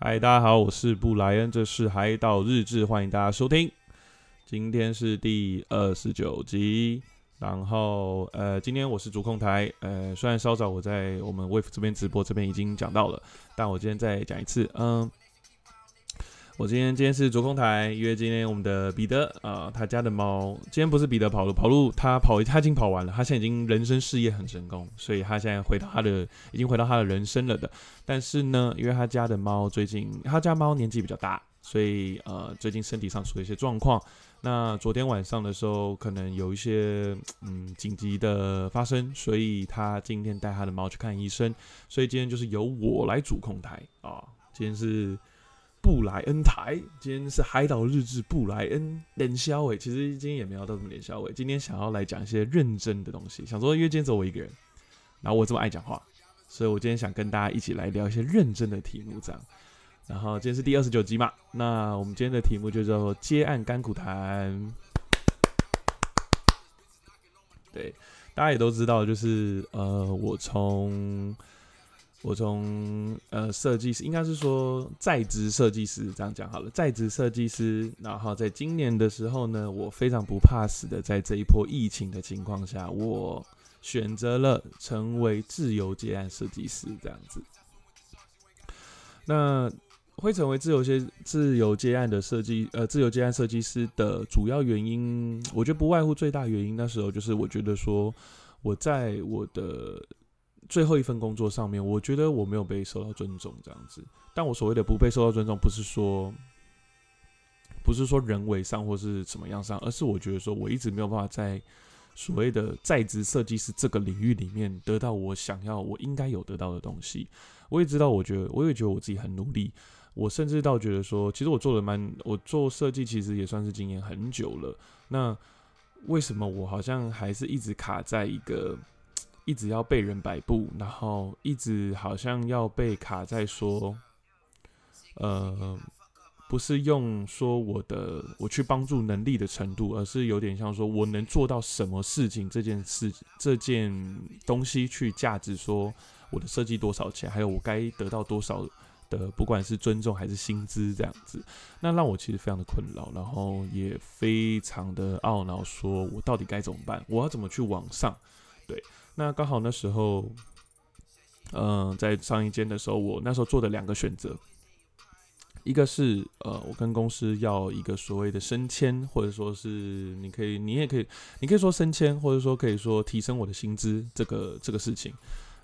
嗨，大家好，我是布莱恩，这是海岛日志，欢迎大家收听。今天是第二十九集，然后呃，今天我是主控台，呃，虽然稍早我在我们 Wave 这边直播这边已经讲到了，但我今天再讲一次，嗯。我今天今天是主控台，因为今天我们的彼得啊，他家的猫今天不是彼得跑路，跑路他跑他已经跑完了，他现在已经人生事业很成功，所以他现在回到他的已经回到他的人生了的。但是呢，因为他家的猫最近他家猫年纪比较大，所以呃最近身体上出了一些状况。那昨天晚上的时候，可能有一些嗯紧急的发生，所以他今天带他的猫去看医生。所以今天就是由我来主控台啊，今天是。布莱恩台，今天是海岛日志。布莱恩连肖伟，其实今天也没有到什么连肖伟。今天想要来讲一些认真的东西，想说因为今天只有我一个人，然后我这么爱讲话，所以我今天想跟大家一起来聊一些认真的题目，这样。然后今天是第二十九集嘛，那我们今天的题目就叫做接案甘苦谈。对，大家也都知道，就是呃，我从。我从呃设计师，应该是说在职设计师这样讲好了，在职设计师。然后在今年的时候呢，我非常不怕死的，在这一波疫情的情况下，我选择了成为自由接案设计师这样子。那会成为自由接自由接案的设计呃自由接案设计师的主要原因，我觉得不外乎最大原因，那时候就是我觉得说我在我的。最后一份工作上面，我觉得我没有被受到尊重，这样子。但我所谓的不被受到尊重，不是说，不是说人为上或是什么样上，而是我觉得说我一直没有办法在所谓的在职设计师这个领域里面得到我想要、我应该有得到的东西。我也知道，我觉得我也觉得我自己很努力。我甚至到觉得说，其实我做的蛮，我做设计其实也算是经验很久了。那为什么我好像还是一直卡在一个？一直要被人摆布，然后一直好像要被卡在说，呃，不是用说我的我去帮助能力的程度，而是有点像说我能做到什么事情这件事这件东西去价值说我的设计多少钱，还有我该得到多少的不管是尊重还是薪资这样子，那让我其实非常的困扰，然后也非常的懊恼，说我到底该怎么办？我要怎么去往上？对。那刚好那时候，嗯，在上一间的时候，我那时候做的两个选择，一个是呃，我跟公司要一个所谓的升迁，或者说是你可以，你也可以，你可以说升迁，或者说可以说提升我的薪资这个这个事情。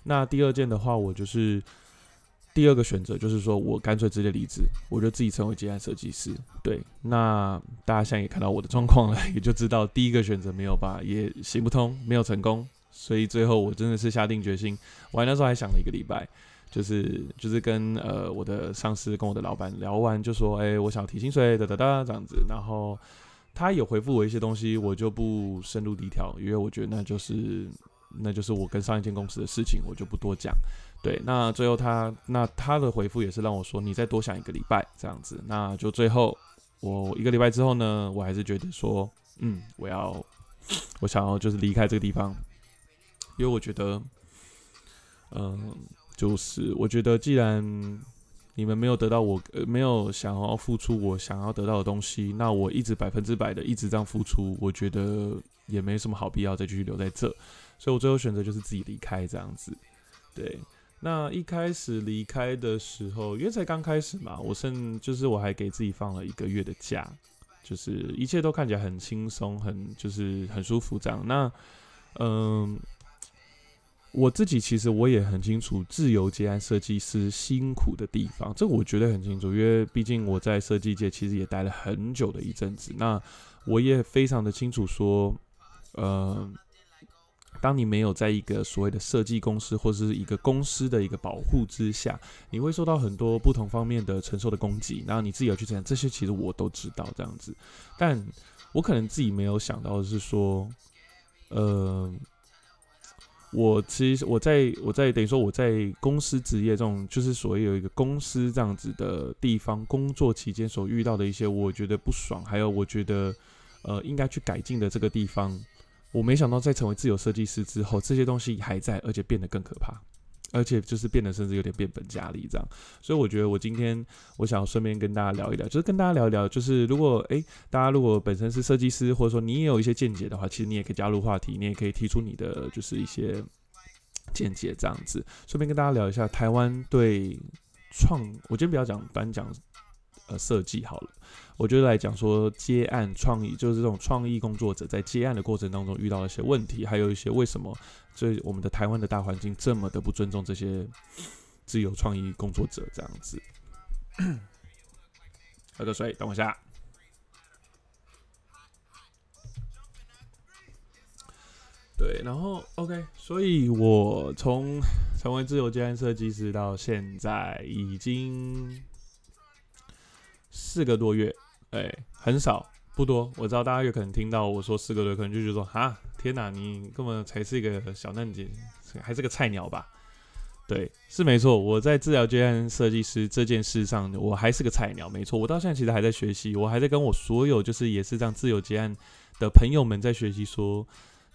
那第二件的话，我就是第二个选择，就是说我干脆直接离职，我就自己成为接案设计师。对，那大家现在也看到我的状况了，也就知道第一个选择没有吧，也行不通，没有成功。所以最后我真的是下定决心，我那时候还想了一个礼拜，就是就是跟呃我的上司跟我的老板聊完，就说哎，我想提薪水，哒哒哒这样子。然后他有回复我一些东西，我就不深入低调，因为我觉得那就是那就是我跟上一间公司的事情，我就不多讲。对，那最后他那他的回复也是让我说你再多想一个礼拜这样子。那就最后我一个礼拜之后呢，我还是觉得说，嗯，我要我想要就是离开这个地方。因为我觉得，嗯，就是我觉得，既然你们没有得到我，呃，没有想要付出我想要得到的东西，那我一直百分之百的一直这样付出，我觉得也没什么好必要再继续留在这，所以我最后选择就是自己离开这样子。对，那一开始离开的时候，因为才刚开始嘛，我甚就是我还给自己放了一个月的假，就是一切都看起来很轻松，很就是很舒服这样。那，嗯。我自己其实我也很清楚自由接案设计师辛苦的地方，这我觉得很清楚，因为毕竟我在设计界其实也待了很久的一阵子。那我也非常的清楚说，呃，当你没有在一个所谓的设计公司或是一个公司的一个保护之下，你会受到很多不同方面的承受的攻击，然后你自己要去承担这些，其实我都知道这样子，但我可能自己没有想到的是说，呃。我其实我在我在等于说我在公司职业这种就是所谓有一个公司这样子的地方工作期间所遇到的一些我觉得不爽，还有我觉得呃应该去改进的这个地方，我没想到在成为自由设计师之后，这些东西还在，而且变得更可怕，而且就是变得甚至有点变本加厉这样。所以我觉得我今天我想顺便跟大家聊一聊，就是跟大家聊一聊，就是如果诶，大家如果本身是设计师，或者说你也有一些见解的话，其实你也可以加入话题，你也可以提出你的就是一些见解这样子。顺便跟大家聊一下台湾对创，我今天不要讲单讲呃设计好了。我就来讲说接案创意，就是这种创意工作者在接案的过程当中遇到了一些问题，还有一些为什么，所以我们的台湾的大环境这么的不尊重这些自由创意工作者这样子。喝个水，等我一下。对，然后 OK，所以我从成为自由接案设计师到现在已经四个多月。对，很少，不多。我知道大家有可能听到我说四个月，可能就觉得说，哈，天哪，你根本才是一个小嫩姐，还是个菜鸟吧？对，是没错。我在治疗结案设计师这件事上，我还是个菜鸟，没错。我到现在其实还在学习，我还在跟我所有就是也是这样自由结案的朋友们在学习说。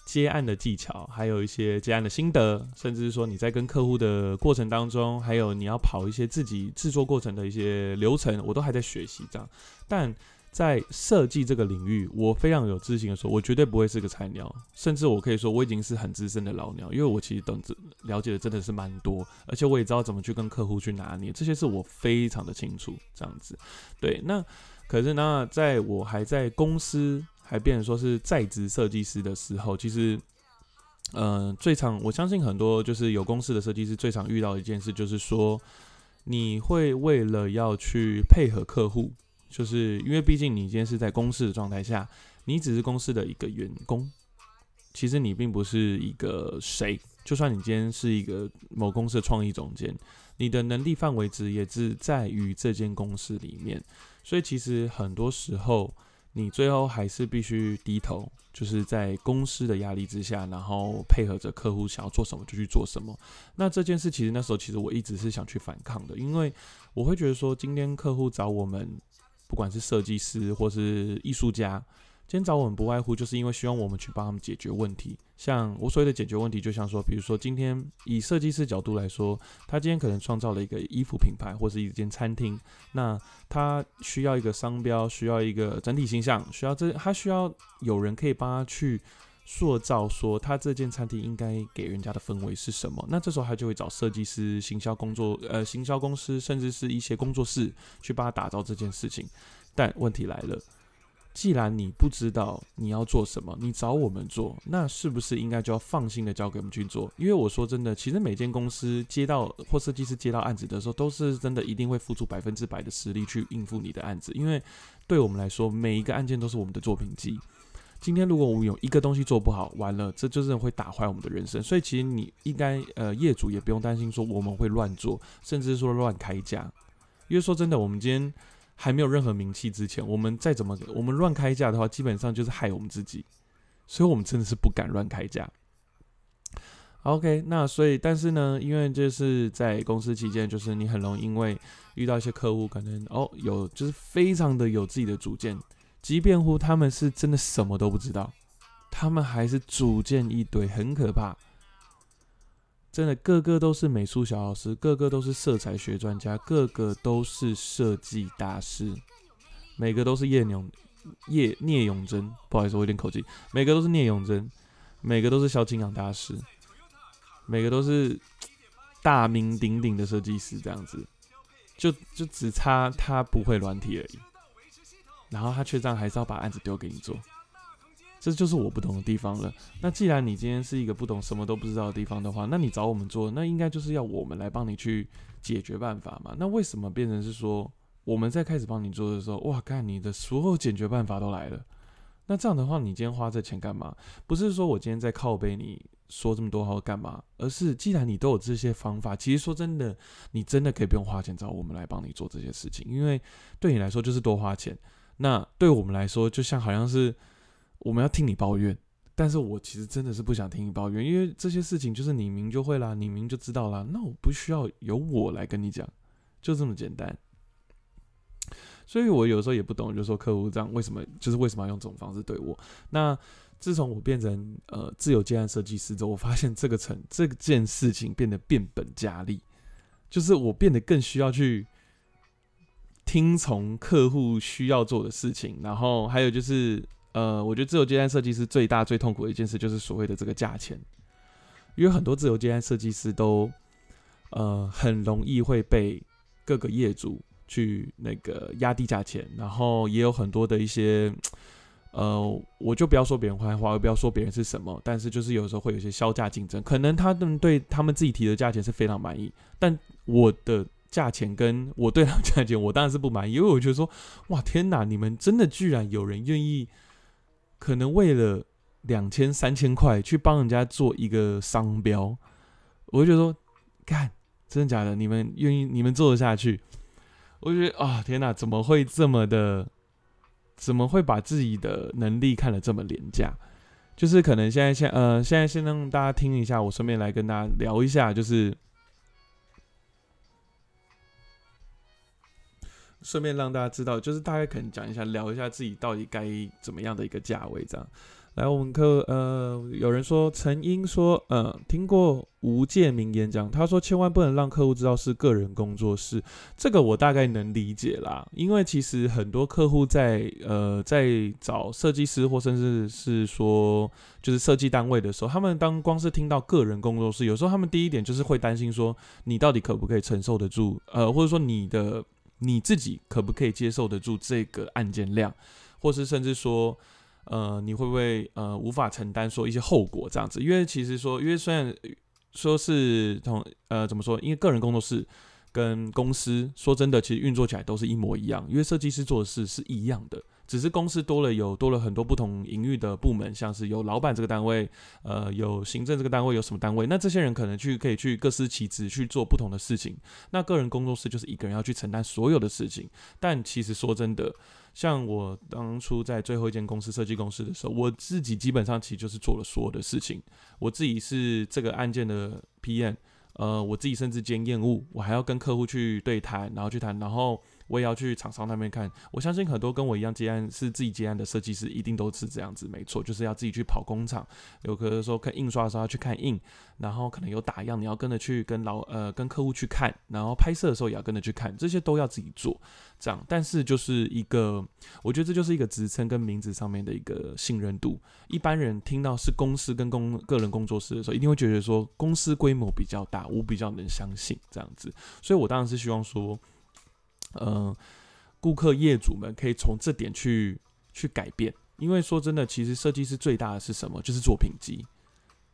接案的技巧，还有一些接案的心得，甚至是说你在跟客户的过程当中，还有你要跑一些自己制作过程的一些流程，我都还在学习这样。但在设计这个领域，我非常有自信的说，我绝对不会是个菜鸟，甚至我可以说我已经是很资深的老鸟，因为我其实懂了解的真的是蛮多，而且我也知道怎么去跟客户去拿捏，这些是我非常的清楚这样子。对，那可是呢，在我还在公司。还变成说是在职设计师的时候，其实，嗯，最常我相信很多就是有公司的设计师最常遇到一件事，就是说你会为了要去配合客户，就是因为毕竟你今天是在公司的状态下，你只是公司的一个员工，其实你并不是一个谁，就算你今天是一个某公司的创意总监，你的能力范围值也是在于这间公司里面，所以其实很多时候。你最后还是必须低头，就是在公司的压力之下，然后配合着客户想要做什么就去做什么。那这件事其实那时候其实我一直是想去反抗的，因为我会觉得说，今天客户找我们，不管是设计师或是艺术家。今天找我们不外乎就是因为希望我们去帮他们解决问题。像我所谓的解决问题，就像说，比如说今天以设计师角度来说，他今天可能创造了一个衣服品牌或是一间餐厅，那他需要一个商标，需要一个整体形象，需要这他需要有人可以帮他去塑造，说他这间餐厅应该给人家的氛围是什么。那这时候他就会找设计师、行销工作呃行销公司，甚至是一些工作室去帮他打造这件事情。但问题来了。既然你不知道你要做什么，你找我们做，那是不是应该就要放心的交给我们去做？因为我说真的，其实每间公司接到或设计师接到案子的时候，都是真的一定会付出百分之百的实力去应付你的案子。因为对我们来说，每一个案件都是我们的作品集。今天如果我们有一个东西做不好，完了，这就是会打坏我们的人生。所以其实你应该，呃，业主也不用担心说我们会乱做，甚至说乱开价。因为说真的，我们今天。还没有任何名气之前，我们再怎么我们乱开价的话，基本上就是害我们自己，所以我们真的是不敢乱开价。OK，那所以但是呢，因为就是在公司期间，就是你很容易因为遇到一些客户，可能哦有就是非常的有自己的主见，即便乎他们是真的什么都不知道，他们还是主见一堆，很可怕。真的，个个都是美术小老师，个个都是色彩学专家，个个都是设计大师，每个都是叶永叶聂永贞，不好意思，我有点口技，每个都是聂永贞，每个都是萧敬阳大师，每个都是大名鼎鼎的设计师，这样子，就就只差他不会软体而已，然后他却这样还是要把案子丢给你做。这就是我不懂的地方了。那既然你今天是一个不懂、什么都不知道的地方的话，那你找我们做，那应该就是要我们来帮你去解决办法嘛？那为什么变成是说我们在开始帮你做的时候，哇，看你的所有解决办法都来了？那这样的话，你今天花这钱干嘛？不是说我今天在靠背你说这么多话干嘛？而是既然你都有这些方法，其实说真的，你真的可以不用花钱找我们来帮你做这些事情，因为对你来说就是多花钱。那对我们来说，就像好像是。我们要听你抱怨，但是我其实真的是不想听你抱怨，因为这些事情就是你明就会啦，你明就知道啦，那我不需要由我来跟你讲，就这么简单。所以我有时候也不懂，就说客户这样为什么，就是为什么要用这种方式对我？那自从我变成呃自由接案设计师之后，我发现这个成这件事情变得变本加厉，就是我变得更需要去听从客户需要做的事情，然后还有就是呃，我觉得自由接单设计师最大最痛苦的一件事就是所谓的这个价钱，因为很多自由接单设计师都呃很容易会被各个业主去那个压低价钱，然后也有很多的一些。呃，我就不要说别人坏话，我不要说别人是什么，但是就是有时候会有一些销价竞争，可能他们对他们自己提的价钱是非常满意，但我的价钱跟我对他们价钱，我当然是不满意，因为我觉得说，哇，天哪，你们真的居然有人愿意，可能为了两千三千块去帮人家做一个商标，我就觉得说，干，真的假的？你们愿意，你们做得下去？我就觉得啊，天哪，怎么会这么的？怎么会把自己的能力看得这么廉价？就是可能现在先呃，现在先让大家听一下，我顺便来跟大家聊一下，就是顺便让大家知道，就是大概可能讲一下，聊一下自己到底该怎么样的一个价位这样。来，我们课呃，有人说陈英说，呃，听过吴建明演讲，他说千万不能让客户知道是个人工作室，这个我大概能理解啦，因为其实很多客户在呃在找设计师或甚至是说就是设计单位的时候，他们当光是听到个人工作室，有时候他们第一点就是会担心说你到底可不可以承受得住，呃，或者说你的你自己可不可以接受得住这个案件量，或是甚至说。呃，你会不会呃无法承担说一些后果这样子？因为其实说，因为虽然说是同呃怎么说，因为个人工作室跟公司说真的，其实运作起来都是一模一样，因为设计师做的事是一样的，只是公司多了有多了很多不同营运的部门，像是有老板这个单位，呃有行政这个单位，有什么单位，那这些人可能去可以去各司其职去做不同的事情。那个人工作室就是一个人要去承担所有的事情，但其实说真的。像我当初在最后一间公司设计公司的时候，我自己基本上其实就是做了所有的事情。我自己是这个案件的 PM，呃，我自己甚至兼业务，我还要跟客户去对谈，然后去谈，然后。我也要去厂商那边看，我相信很多跟我一样接案是自己接案的设计师，一定都是这样子，没错，就是要自己去跑工厂，有可能说看印刷的时候要去看印，然后可能有打样，你要跟着去跟老呃跟客户去看，然后拍摄的时候也要跟着去看，这些都要自己做，这样。但是就是一个，我觉得这就是一个职称跟名字上面的一个信任度。一般人听到是公司跟工个人工作室的时候，一定会觉得说公司规模比较大，我比较能相信这样子。所以我当然是希望说。嗯，顾客业主们可以从这点去去改变，因为说真的，其实设计师最大的是什么？就是作品集。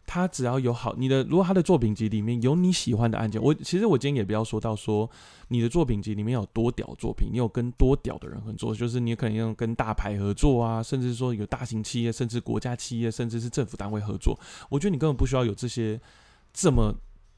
他只要有好你的，如果他的作品集里面有你喜欢的案件，我其实我今天也不要说到说你的作品集里面有多屌作品，你有跟多屌的人合作，就是你可能要跟大牌合作啊，甚至说有大型企业，甚至国家企业，甚至是政府单位合作。我觉得你根本不需要有这些这么。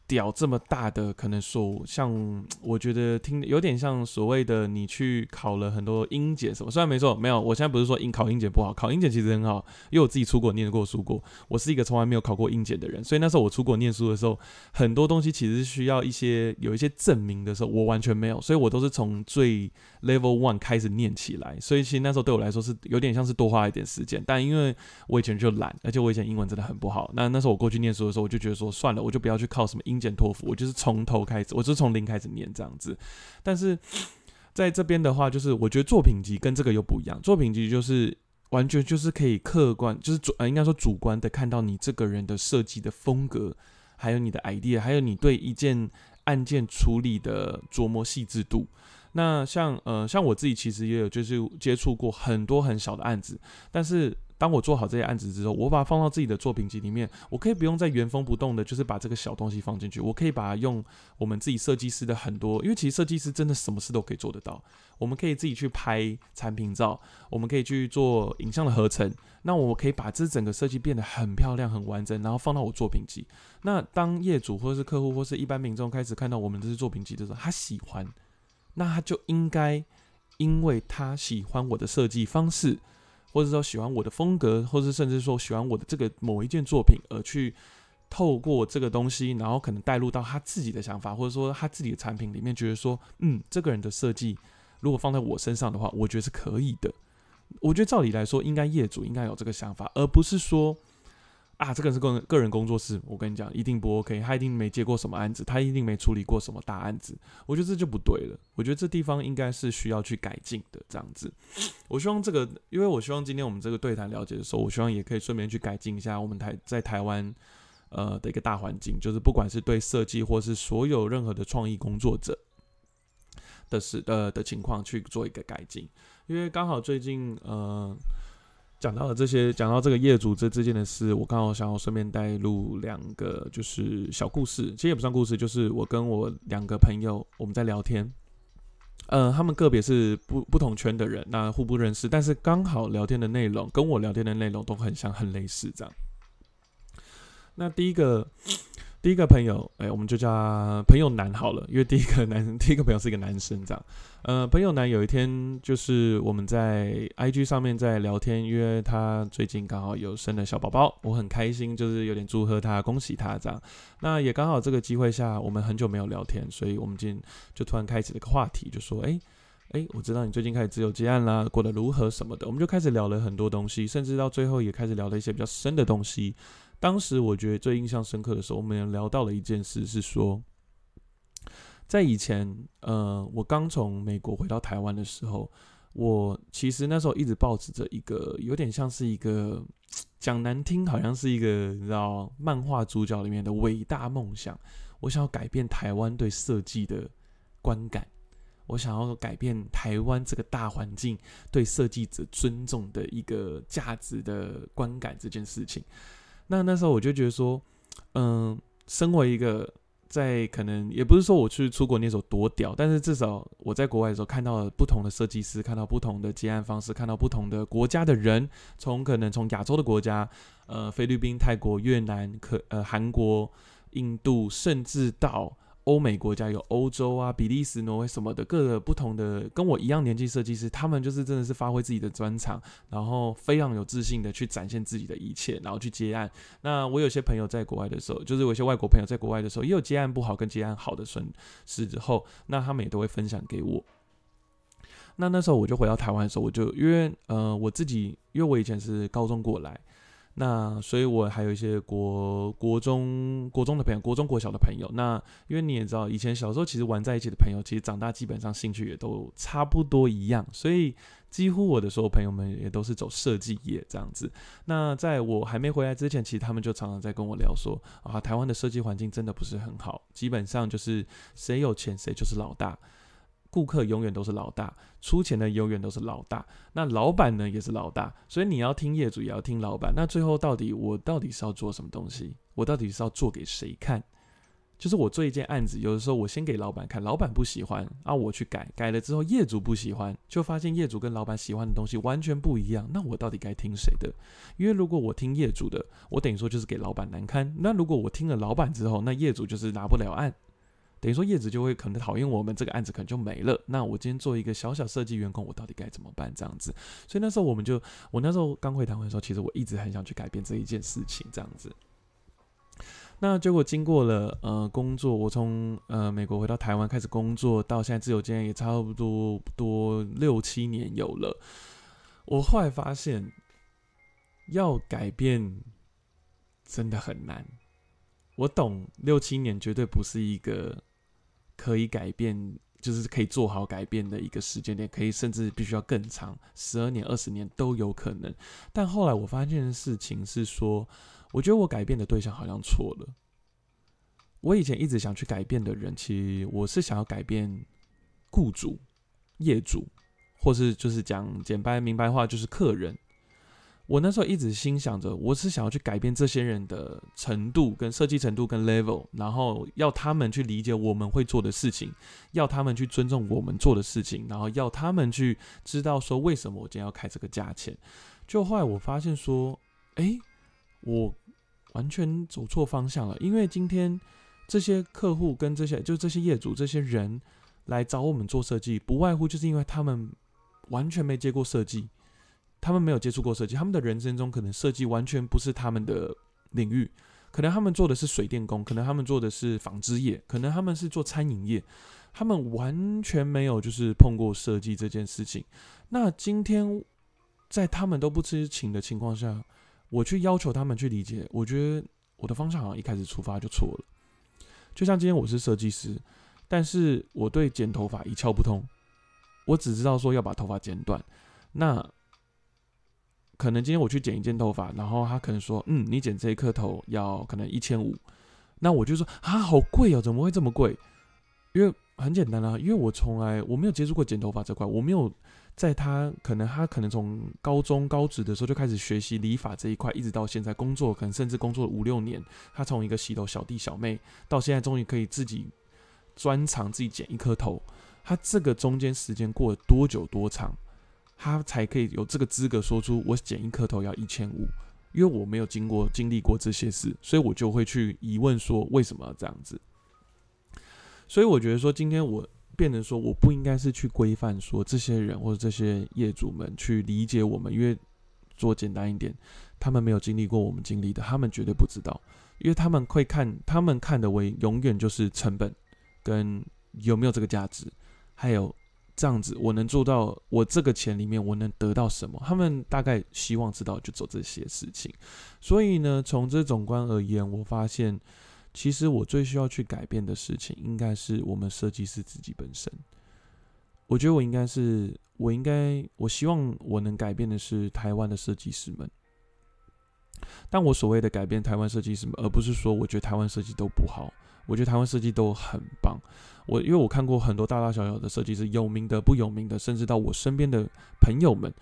屌这么大的，可能说像我觉得听有点像所谓的你去考了很多英检什么，虽然没错，没有，我现在不是说英考英检不好，考英检其实很好，因为我自己出国念过书过，我是一个从来没有考过英检的人，所以那时候我出国念书的时候，很多东西其实需要一些有一些证明的时候，我完全没有，所以我都是从最 level one 开始念起来，所以其实那时候对我来说是有点像是多花一点时间，但因为我以前就懒，而且我以前英文真的很不好，那那时候我过去念书的时候，我就觉得说算了，我就不要去靠什么英。简托福，我就是从头开始，我就是从零开始念这样子。但是在这边的话，就是我觉得作品集跟这个又不一样。作品集就是完全就是可以客观，就是主呃应该说主观的看到你这个人的设计的风格，还有你的 idea，还有你对一件案件处理的琢磨细致度。那像呃像我自己其实也有就是接触过很多很小的案子，但是。当我做好这些案子之后，我把它放到自己的作品集里面，我可以不用再原封不动的，就是把这个小东西放进去，我可以把它用我们自己设计师的很多，因为其实设计师真的什么事都可以做得到。我们可以自己去拍产品照，我们可以去做影像的合成，那我可以把这整个设计变得很漂亮、很完整，然后放到我作品集。那当业主或是客户或是一般民众开始看到我们这些作品集的时候，他喜欢，那他就应该因为他喜欢我的设计方式。或者说喜欢我的风格，或者甚至说喜欢我的这个某一件作品，而去透过这个东西，然后可能带入到他自己的想法，或者说他自己的产品里面，觉得说，嗯，这个人的设计如果放在我身上的话，我觉得是可以的。我觉得照理来说，应该业主应该有这个想法，而不是说。啊，这个是个人个人工作室，我跟你讲，一定不 OK，他一定没接过什么案子，他一定没处理过什么大案子，我觉得这就不对了。我觉得这地方应该是需要去改进的，这样子。我希望这个，因为我希望今天我们这个对谈了解的时候，我希望也可以顺便去改进一下我们台在台湾呃的一个大环境，就是不管是对设计或是所有任何的创意工作者的事呃的情况去做一个改进，因为刚好最近呃。讲到了这些，讲到这个业主这之间的事，我刚好想要顺便带入两个就是小故事，其实也不算故事，就是我跟我两个朋友我们在聊天，呃，他们个别是不不同圈的人，那互不认识，但是刚好聊天的内容跟我聊天的内容都很像，很类似这样。那第一个。第一个朋友，哎，我们就叫朋友男好了，因为第一个男，第一个朋友是一个男生，这样。呃，朋友男有一天就是我们在 IG 上面在聊天，因为他最近刚好有生了小宝宝，我很开心，就是有点祝贺他，恭喜他这样。那也刚好这个机会下，我们很久没有聊天，所以我们今天就突然开启了一个话题，就说，哎，哎，我知道你最近开始自由接案啦，过得如何什么的，我们就开始聊了很多东西，甚至到最后也开始聊了一些比较深的东西。当时我觉得最印象深刻的时候，我们聊到了一件事，是说，在以前，呃，我刚从美国回到台湾的时候，我其实那时候一直抱持着一个有点像是一个讲难听，好像是一个你知道漫画主角里面的伟大梦想，我想要改变台湾对设计的观感，我想要改变台湾这个大环境对设计者尊重的一个价值的观感这件事情。那那时候我就觉得说，嗯，身为一个在可能也不是说我去出国那时候多屌，但是至少我在国外的时候看到了不同的设计师，看到不同的接案方式，看到不同的国家的人，从可能从亚洲的国家，呃，菲律宾、泰国、越南、可呃韩国、印度，甚至到。欧美国家有欧洲啊，比利时、挪威什么的，各个不同的跟我一样年纪设计师，他们就是真的是发挥自己的专长，然后非常有自信的去展现自己的一切，然后去接案。那我有些朋友在国外的时候，就是有些外国朋友在国外的时候，也有接案不好跟接案好的损失之后，那他们也都会分享给我。那那时候我就回到台湾的时候，我就因为呃我自己，因为我以前是高中过来。那所以，我还有一些国国中国中的朋友，国中国小的朋友。那因为你也知道，以前小时候其实玩在一起的朋友，其实长大基本上兴趣也都差不多一样，所以几乎我的所有朋友们也都是走设计业这样子。那在我还没回来之前，其实他们就常常在跟我聊说，啊，台湾的设计环境真的不是很好，基本上就是谁有钱谁就是老大。顾客永远都是老大，出钱的永远都是老大，那老板呢也是老大，所以你要听业主，也要听老板。那最后到底我到底是要做什么东西？我到底是要做给谁看？就是我做一件案子，有的时候我先给老板看，老板不喜欢啊，我去改，改了之后业主不喜欢，就发现业主跟老板喜欢的东西完全不一样。那我到底该听谁的？因为如果我听业主的，我等于说就是给老板难堪。那如果我听了老板之后，那业主就是拿不了案。等于说叶子就会可能讨厌我们这个案子，可能就没了。那我今天做一个小小设计员工，我到底该怎么办？这样子，所以那时候我们就，我那时候刚回台湾的时候，其实我一直很想去改变这一件事情，这样子。那结果经过了呃工作，我从呃美国回到台湾开始工作，到现在自由经验也差不多多六七年有了。我后来发现，要改变真的很难。我懂，六七年绝对不是一个。可以改变，就是可以做好改变的一个时间点，可以甚至必须要更长，十二年、二十年都有可能。但后来我发现的事情是说，我觉得我改变的对象好像错了。我以前一直想去改变的人，其实我是想要改变雇主、业主，或是就是讲简白明白话，就是客人。我那时候一直心想着，我是想要去改变这些人的程度、跟设计程度、跟 level，然后要他们去理解我们会做的事情，要他们去尊重我们做的事情，然后要他们去知道说为什么我今天要开这个价钱。就后来我发现说，哎，我完全走错方向了，因为今天这些客户跟这些就这些业主这些人来找我们做设计，不外乎就是因为他们完全没接过设计。他们没有接触过设计，他们的人生中可能设计完全不是他们的领域，可能他们做的是水电工，可能他们做的是纺织业，可能他们是做餐饮业，他们完全没有就是碰过设计这件事情。那今天在他们都不知情的情况下，我去要求他们去理解，我觉得我的方向好像一开始出发就错了。就像今天我是设计师，但是我对剪头发一窍不通，我只知道说要把头发剪短。那可能今天我去剪一件头发，然后他可能说，嗯，你剪这一颗头要可能一千五，那我就说啊，好贵哦，怎么会这么贵？因为很简单啊，因为我从来我没有接触过剪头发这块，我没有。在他可能，他可能从高中高职的时候就开始学习理发这一块，一直到现在工作，可能甚至工作了五六年。他从一个洗头小弟小妹，到现在终于可以自己专长自己剪一颗头。他这个中间时间过了多久多长，他才可以有这个资格说出我剪一颗头要一千五？因为我没有经过经历过这些事，所以我就会去疑问说为什么要这样子？所以我觉得说今天我。变成说，我不应该是去规范说这些人或者这些业主们去理解我们，因为做简单一点，他们没有经历过我们经历的，他们绝对不知道，因为他们会看，他们看的为永远就是成本跟有没有这个价值，还有这样子我能做到，我这个钱里面我能得到什么，他们大概希望知道就做这些事情，所以呢，从这总观而言，我发现。其实我最需要去改变的事情，应该是我们设计师自己本身。我觉得我应该是，我应该，我希望我能改变的是台湾的设计师们。但我所谓的改变台湾设计师们，而不是说我觉得台湾设计都不好，我觉得台湾设计都很棒。我因为我看过很多大大小小的设计师，有名的、不有名的，甚至到我身边的朋友们，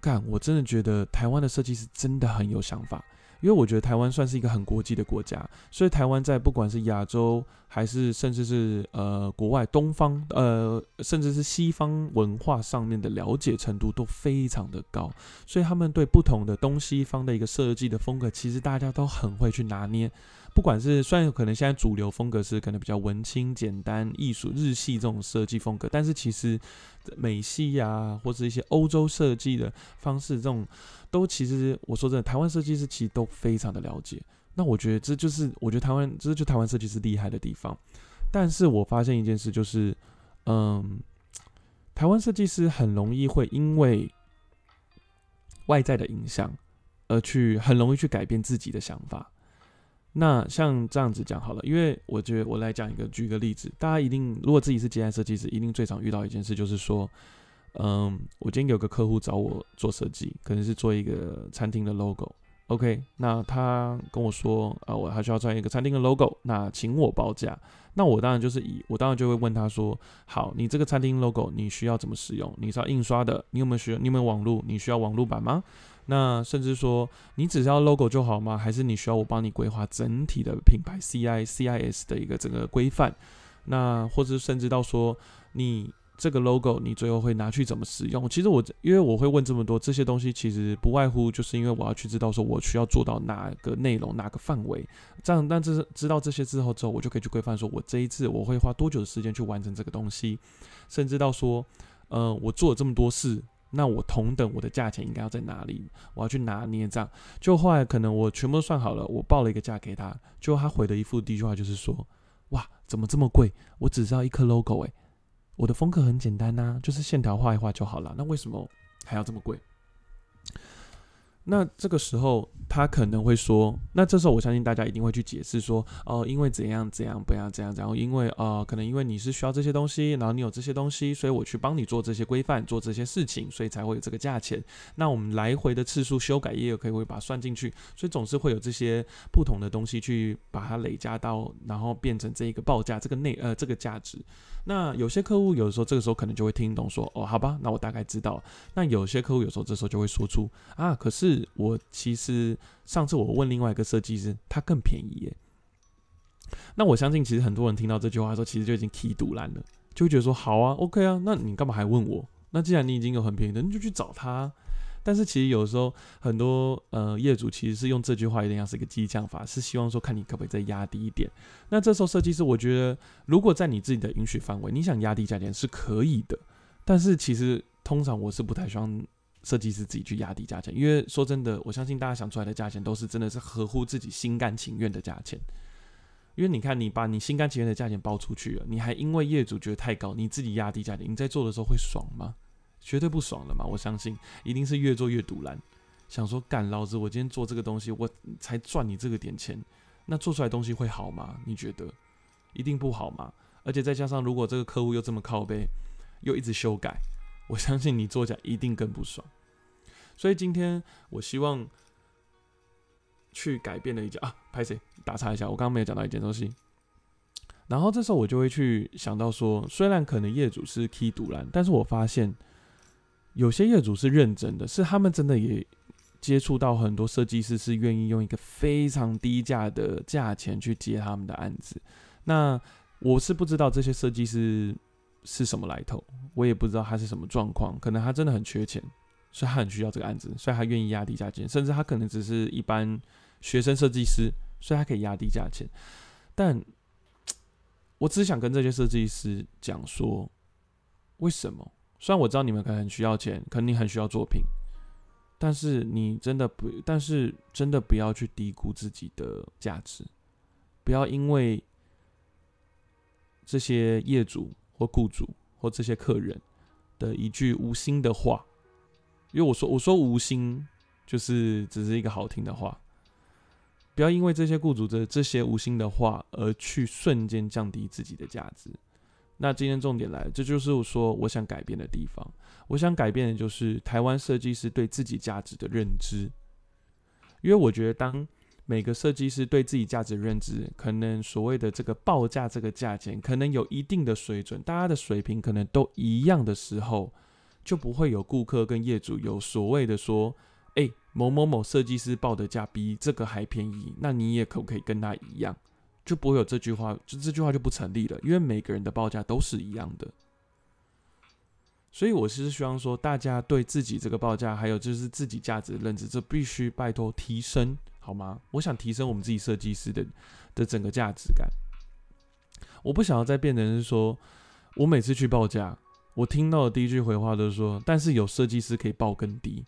干，我真的觉得台湾的设计师真的很有想法。因为我觉得台湾算是一个很国际的国家，所以台湾在不管是亚洲还是甚至是呃国外东方呃甚至是西方文化上面的了解程度都非常的高，所以他们对不同的东西方的一个设计的风格，其实大家都很会去拿捏。不管是虽然可能现在主流风格是可能比较文青、简单、艺术、日系这种设计风格，但是其实美系呀或者一些欧洲设计的方式这种。都其实，我说真的，台湾设计师其实都非常的了解。那我觉得这就是，我觉得台湾这就台湾设计师厉害的地方。但是我发现一件事，就是，嗯，台湾设计师很容易会因为外在的影响而去很容易去改变自己的想法。那像这样子讲好了，因为我觉得我来讲一个，举一个例子，大家一定如果自己是接案设计师，一定最常遇到一件事，就是说。嗯，我今天有个客户找我做设计，可能是做一个餐厅的 logo。OK，那他跟我说，啊，我还需要做一个餐厅的 logo，那请我报价。那我当然就是以，我当然就会问他说，好，你这个餐厅 logo 你需要怎么使用？你是要印刷的？你有没有需要？你有没有网络？你需要网络版吗？那甚至说，你只要 logo 就好吗？还是你需要我帮你规划整体的品牌 CI CIS 的一个整个规范？那或者甚至到说你。这个 logo 你最后会拿去怎么使用？其实我因为我会问这么多这些东西，其实不外乎就是因为我要去知道说我需要做到哪个内容、哪个范围。这样，但这是知道这些之后之后，我就可以去规范说，我这一次我会花多久的时间去完成这个东西，甚至到说，呃，我做了这么多事，那我同等我的价钱应该要在哪里？我要去拿捏这样。就后来可能我全部都算好了，我报了一个价给他，就他回的一副第一句话就是说，哇，怎么这么贵？我只知道一颗 logo 诶。我的风格很简单呐，就是线条画一画就好了。那为什么还要这么贵？那这个时候他可能会说，那这时候我相信大家一定会去解释说，哦，因为怎样怎样不要怎样怎样，因为呃，可能因为你是需要这些东西，然后你有这些东西，所以我去帮你做这些规范，做这些事情，所以才会有这个价钱。那我们来回的次数修改也有可以会把它算进去，所以总是会有这些不同的东西去把它累加到，然后变成这一个报价这个内呃这个价值。那有些客户有的时候这个时候可能就会听懂说，哦，好吧，那我大概知道。那有些客户有时候这时候就会说出啊，可是我其实上次我问另外一个设计师，他更便宜耶。那我相信其实很多人听到这句话的时候，其实就已经踢堵烂了，就会觉得说，好啊，OK 啊，那你干嘛还问我？那既然你已经有很便宜的，你就去找他。但是其实有时候很多呃业主其实是用这句话有点像是一个激将法，是希望说看你可不可以再压低一点。那这时候设计师我觉得，如果在你自己的允许范围，你想压低价钱是可以的。但是其实通常我是不太希望设计师自己去压低价钱，因为说真的，我相信大家想出来的价钱都是真的是合乎自己心甘情愿的价钱。因为你看，你把你心甘情愿的价钱报出去了，你还因为业主觉得太高，你自己压低价钱，你在做的时候会爽吗？绝对不爽的嘛。我相信一定是越做越堵拦，想说干老子我今天做这个东西，我才赚你这个点钱，那做出来东西会好吗？你觉得一定不好吗？而且再加上如果这个客户又这么靠背，又一直修改，我相信你作假一定更不爽。所以今天我希望去改变了一件啊，拍谁打岔一下，我刚刚没有讲到一件东西。然后这时候我就会去想到说，虽然可能业主是 key 独蓝，但是我发现有些业主是认真的，是他们真的也接触到很多设计师是愿意用一个非常低价的价钱去接他们的案子。那我是不知道这些设计师是什么来头，我也不知道他是什么状况，可能他真的很缺钱。所以他很需要这个案子，所以他愿意压低价钱，甚至他可能只是一般学生设计师，所以他可以压低价钱。但我只想跟这些设计师讲说，为什么？虽然我知道你们可能很需要钱，可能你很需要作品，但是你真的不，但是真的不要去低估自己的价值，不要因为这些业主或雇主或这些客人的一句无心的话。因为我说我说无心，就是只是一个好听的话，不要因为这些雇主的这些无心的话而去瞬间降低自己的价值。那今天重点来，这就是我说我想改变的地方。我想改变的就是台湾设计师对自己价值的认知。因为我觉得，当每个设计师对自己价值认知，可能所谓的这个报价这个价钱，可能有一定的水准，大家的水平可能都一样的时候。就不会有顾客跟业主有所谓的说，哎，某某某设计师报的价比这个还便宜，那你也可不可以跟他一样？就不会有这句话，就这句话就不成立了，因为每个人的报价都是一样的。所以我是希望说，大家对自己这个报价，还有就是自己价值的认知，这必须拜托提升，好吗？我想提升我们自己设计师的的整个价值感。我不想要再变成是说，我每次去报价。我听到的第一句回话都是说，但是有设计师可以报更低。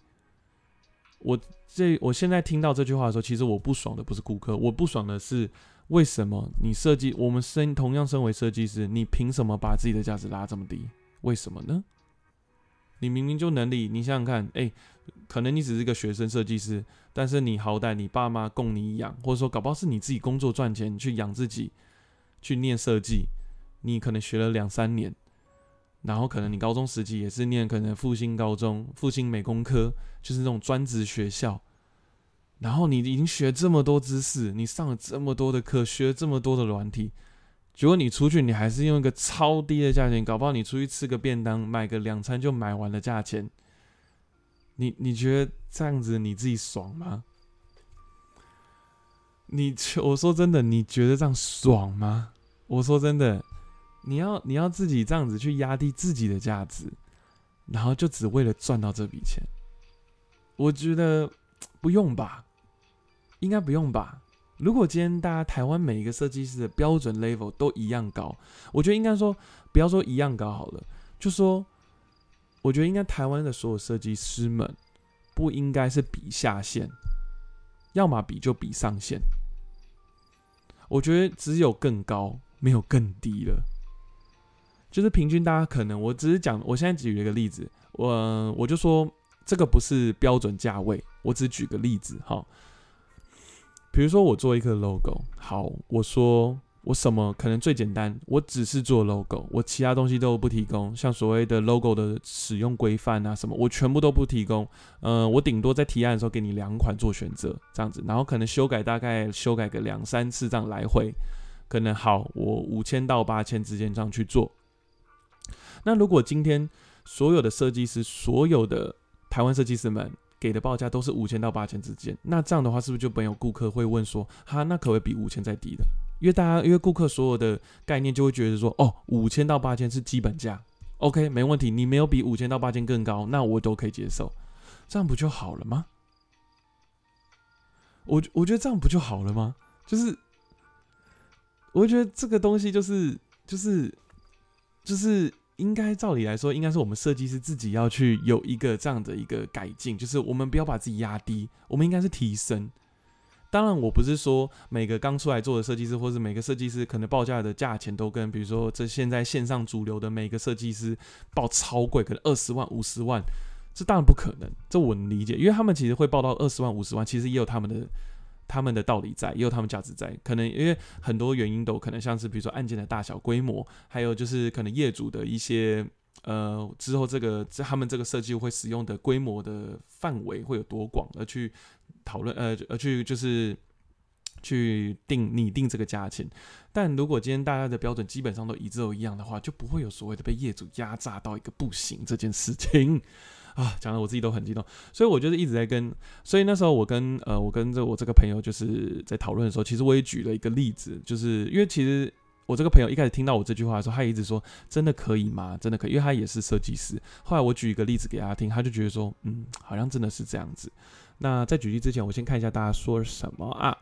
我这我现在听到这句话的时候，其实我不爽的不是顾客，我不爽的是为什么你设计我们身同样身为设计师，你凭什么把自己的价值拉这么低？为什么呢？你明明就能力，你想想看，哎，可能你只是一个学生设计师，但是你好歹你爸妈供你养，或者说搞不好是你自己工作赚钱去养自己，去念设计，你可能学了两三年。然后可能你高中时期也是念可能复兴高中、复兴美工科，就是那种专职学校。然后你已经学这么多知识，你上了这么多的课，学了这么多的软体，结果你出去你还是用一个超低的价钱，搞不好你出去吃个便当，买个两餐就买完的价钱。你你觉得这样子你自己爽吗？你我说真的，你觉得这样爽吗？我说真的。你要你要自己这样子去压低自己的价值，然后就只为了赚到这笔钱，我觉得不用吧，应该不用吧。如果今天大家台湾每一个设计师的标准 level 都一样高，我觉得应该说不要说一样高好了，就说我觉得应该台湾的所有设计师们不应该是比下限，要么比就比上限。我觉得只有更高，没有更低了。就是平均，大家可能我只是讲，我现在举一个例子，我我就说这个不是标准价位，我只举个例子哈。比如说我做一个 logo，好，我说我什么可能最简单，我只是做 logo，我其他东西都不提供，像所谓的 logo 的使用规范啊什么，我全部都不提供。嗯，我顶多在提案的时候给你两款做选择这样子，然后可能修改大概修改个两三次这样来回，可能好，我五千到八千之间这样去做。那如果今天所有的设计师，所有的台湾设计师们给的报价都是五千到八千之间，那这样的话是不是就没有顾客会问说，哈，那可不可以比五千再低的？因为大家因为顾客所有的概念就会觉得说，哦，五千到八千是基本价，OK，没问题，你没有比五千到八千更高，那我都可以接受，这样不就好了吗？我我觉得这样不就好了吗？就是，我觉得这个东西就是就是就是。应该照理来说，应该是我们设计师自己要去有一个这样的一个改进，就是我们不要把自己压低，我们应该是提升。当然，我不是说每个刚出来做的设计师，或是每个设计师可能报价的价钱都跟，比如说这现在线上主流的每个设计师报超贵，可能二十万、五十万，这当然不可能。这我能理解，因为他们其实会报到二十万、五十万，其实也有他们的他们的道理在，也有他们价值在。可能因为很多原因都可能像是，比如说案件的大小、规模，还有就是可能业主的一些。呃，之后这个他们这个设计会使用的规模的范围会有多广，而去讨论，呃，而去就是去定拟定这个价钱。但如果今天大家的标准基本上都一致都一样的话，就不会有所谓的被业主压榨到一个不行这件事情 啊。讲的我自己都很激动，所以我就是一直在跟，所以那时候我跟呃，我跟着我这个朋友就是在讨论的时候，其实我也举了一个例子，就是因为其实。我这个朋友一开始听到我这句话的时候，他一直说：“真的可以吗？真的可以？”因为他也是设计师。后来我举一个例子给他听，他就觉得说：“嗯，好像真的是这样子。”那在举例之前，我先看一下大家说什么啊？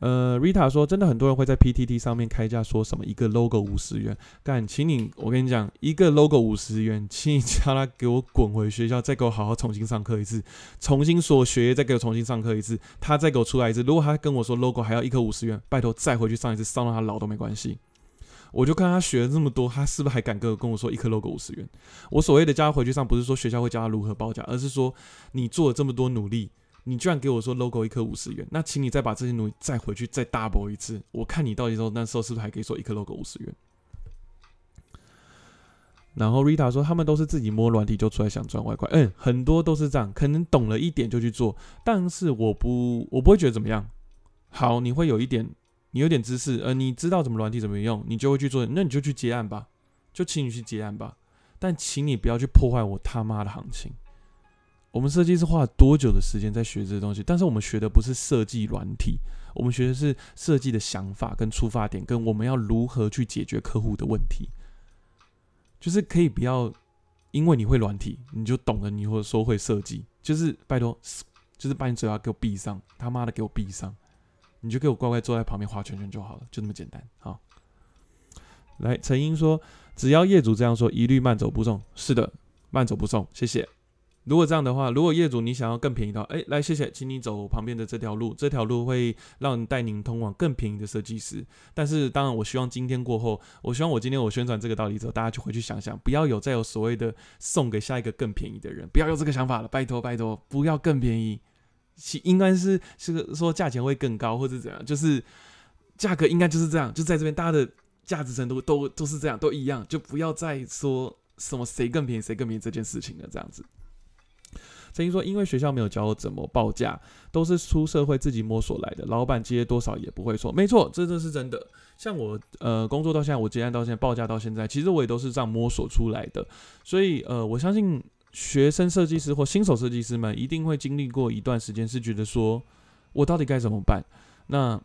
呃，Rita 说，真的很多人会在 PTT 上面开价，说什么一个 logo 五十元。但，请你，我跟你讲，一个 logo 五十元，请你叫他给我滚回学校，再给我好好重新上课一次，重新说学业，再给我重新上课一次。他再给我出来一次，如果他跟我说 logo 还要一颗五十元，拜托再回去上一次，上到他老都没关系。我就看他学了这么多，他是不是还敢跟跟我说一颗 logo 五十元？我所谓的叫他回去上，不是说学校会教他如何报价，而是说你做了这么多努力。你居然给我说 logo 一颗五十元，那请你再把这些努力再回去再 double 一次，我看你到底说那时候是不是还可以说一颗 logo 五十元？然后 Rita 说他们都是自己摸软体就出来想赚外快，嗯，很多都是这样，可能懂了一点就去做，但是我不我不会觉得怎么样。好，你会有一点，你有点知识，呃，你知道怎么软体怎么用，你就会去做，那你就去接案吧，就请你去接案吧，但请你不要去破坏我他妈的行情。我们设计师花了多久的时间在学这些东西？但是我们学的不是设计软体，我们学的是设计的想法跟出发点，跟我们要如何去解决客户的问题。就是可以不要因为你会软体，你就懂了，你或者说会设计，就是拜托，就是把你嘴巴给我闭上，他妈的给我闭上，你就给我乖乖坐在旁边画圈圈就好了，就那么简单。好，来，陈英说，只要业主这样说，一律慢走不送。是的，慢走不送，谢谢。如果这样的话，如果业主你想要更便宜的话，哎，来谢谢，请你走旁边的这条路，这条路会让带您通往更便宜的设计师。但是当然，我希望今天过后，我希望我今天我宣传这个道理之后，大家就回去想想，不要有再有所谓的送给下一个更便宜的人，不要有这个想法了，拜托拜托，不要更便宜，其应该是是说价钱会更高或者怎样，就是价格应该就是这样，就在这边大家的价值程度都都是这样，都一样，就不要再说什么谁更便宜谁更便宜这件事情了，这样子。曾经说，因为学校没有教我怎么报价，都是出社会自己摸索来的。老板接多少也不会错，没错，这这是真的。像我呃工作到现在，我接案到现在，报价到现在，其实我也都是这样摸索出来的。所以呃，我相信学生设计师或新手设计师们一定会经历过一段时间，是觉得说我到底该怎么办？那。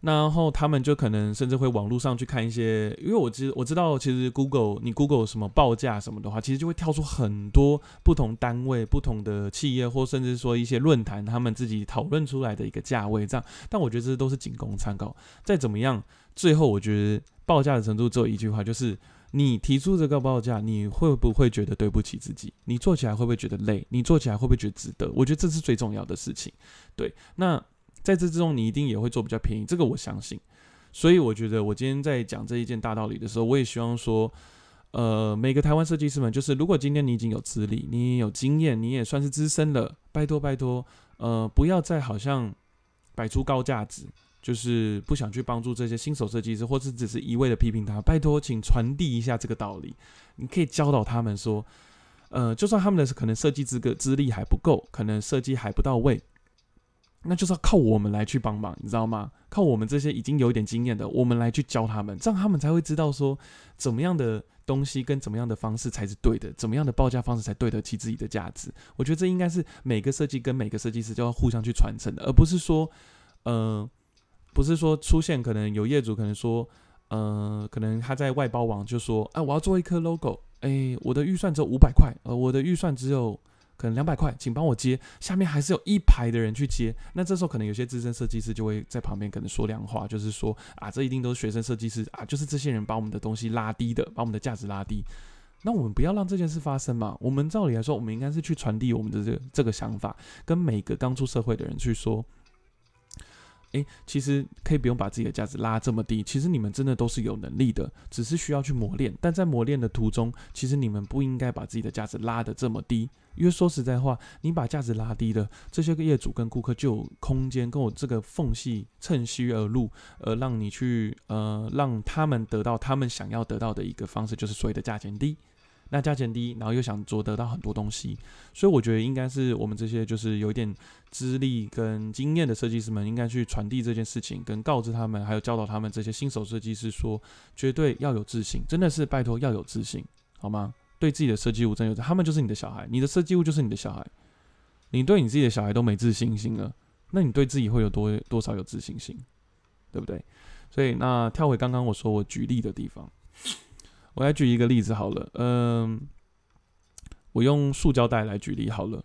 然后他们就可能甚至会网络上去看一些，因为我知我知道，其实 Google 你 Google 什么报价什么的话，其实就会跳出很多不同单位、不同的企业，或甚至说一些论坛，他们自己讨论出来的一个价位这样。但我觉得这都是仅供参考。再怎么样，最后我觉得报价的程度只有一句话，就是你提出这个报价，你会不会觉得对不起自己？你做起来会不会觉得累？你做起来会不会觉得值得？我觉得这是最重要的事情。对，那。在这之中，你一定也会做比较便宜，这个我相信。所以我觉得，我今天在讲这一件大道理的时候，我也希望说，呃，每个台湾设计师们，就是如果今天你已经有资历，你也有经验，你也算是资深了，拜托拜托，呃，不要再好像摆出高价值，就是不想去帮助这些新手设计师，或是只是一味的批评他。拜托，请传递一下这个道理，你可以教导他们说，呃，就算他们的可能设计资格资历还不够，可能设计还不到位。那就是要靠我们来去帮忙，你知道吗？靠我们这些已经有一点经验的，我们来去教他们，这样他们才会知道说，怎么样的东西跟怎么样的方式才是对的，怎么样的报价方式才对得起自己的价值。我觉得这应该是每个设计跟每个设计师就要互相去传承的，而不是说，呃，不是说出现可能有业主可能说，呃，可能他在外包网就说，哎，我要做一颗 logo，哎，我的预算只有五百块，呃，我的预算只有。可能两百块，请帮我接。下面还是有一排的人去接，那这时候可能有些资深设计师就会在旁边可能说两话，就是说啊，这一定都是学生设计师啊，就是这些人把我们的东西拉低的，把我们的价值拉低。那我们不要让这件事发生嘛。我们照理来说，我们应该是去传递我们的这个这个想法，跟每个刚出社会的人去说，诶，其实可以不用把自己的价值拉这么低。其实你们真的都是有能力的，只是需要去磨练。但在磨练的途中，其实你们不应该把自己的价值拉得这么低。因为说实在话，你把价值拉低了，这些个业主跟顾客就有空间跟我这个缝隙趁虚而入，而，让你去呃让他们得到他们想要得到的一个方式，就是所谓的价钱低。那价钱低，然后又想做得到很多东西，所以我觉得应该是我们这些就是有一点资历跟经验的设计师们，应该去传递这件事情，跟告知他们，还有教导他们这些新手设计师说，绝对要有自信，真的是拜托要有自信，好吗？对自己的设计物真有，他们就是你的小孩，你的设计物就是你的小孩，你对你自己的小孩都没自信心了，那你对自己会有多多少有自信心，对不对？所以那跳回刚刚我说我举例的地方。我来举一个例子好了，嗯，我用塑胶袋来举例好了。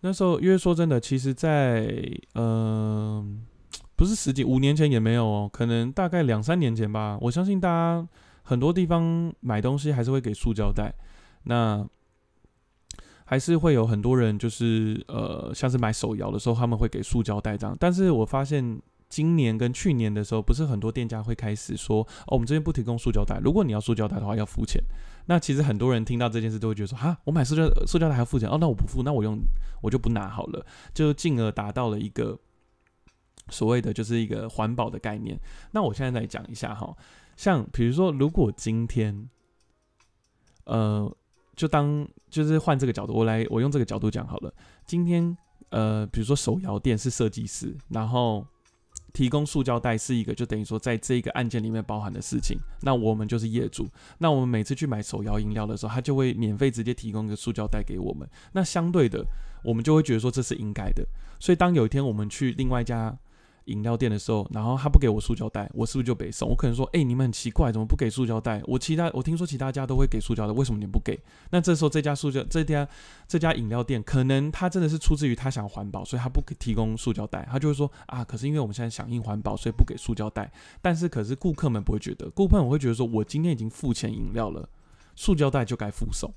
那时候，因为说真的，其实，在嗯，不是十几五年前也没有哦，可能大概两三年前吧。我相信大家很多地方买东西还是会给塑胶袋，那还是会有很多人就是呃，像是买手摇的时候，他们会给塑胶袋这样。但是我发现。今年跟去年的时候，不是很多店家会开始说：“哦，我们这边不提供塑胶袋，如果你要塑胶袋的话，要付钱。”那其实很多人听到这件事都会觉得说：“哈，我买塑胶塑胶袋还要付钱？哦，那我不付，那我用我就不拿好了。”就进而达到了一个所谓的就是一个环保的概念。那我现在来讲一下哈，像比如说，如果今天，呃，就当就是换这个角度，我来我用这个角度讲好了。今天呃，比如说手摇店是设计师，然后。提供塑胶袋是一个，就等于说在这个案件里面包含的事情。那我们就是业主，那我们每次去买手摇饮料的时候，他就会免费直接提供一个塑胶袋给我们。那相对的，我们就会觉得说这是应该的。所以当有一天我们去另外一家。饮料店的时候，然后他不给我塑胶袋，我是不是就被送？我可能说，哎，你们很奇怪，怎么不给塑胶袋？我其他我听说其他家都会给塑胶的，为什么你不给？那这时候这家塑胶这家这家饮料店，可能他真的是出自于他想环保，所以他不提供塑胶袋，他就会说啊，可是因为我们现在响应环保，所以不给塑胶袋。但是可是顾客们不会觉得，顾客们会觉得说我今天已经付钱饮料了，塑胶袋就该附送。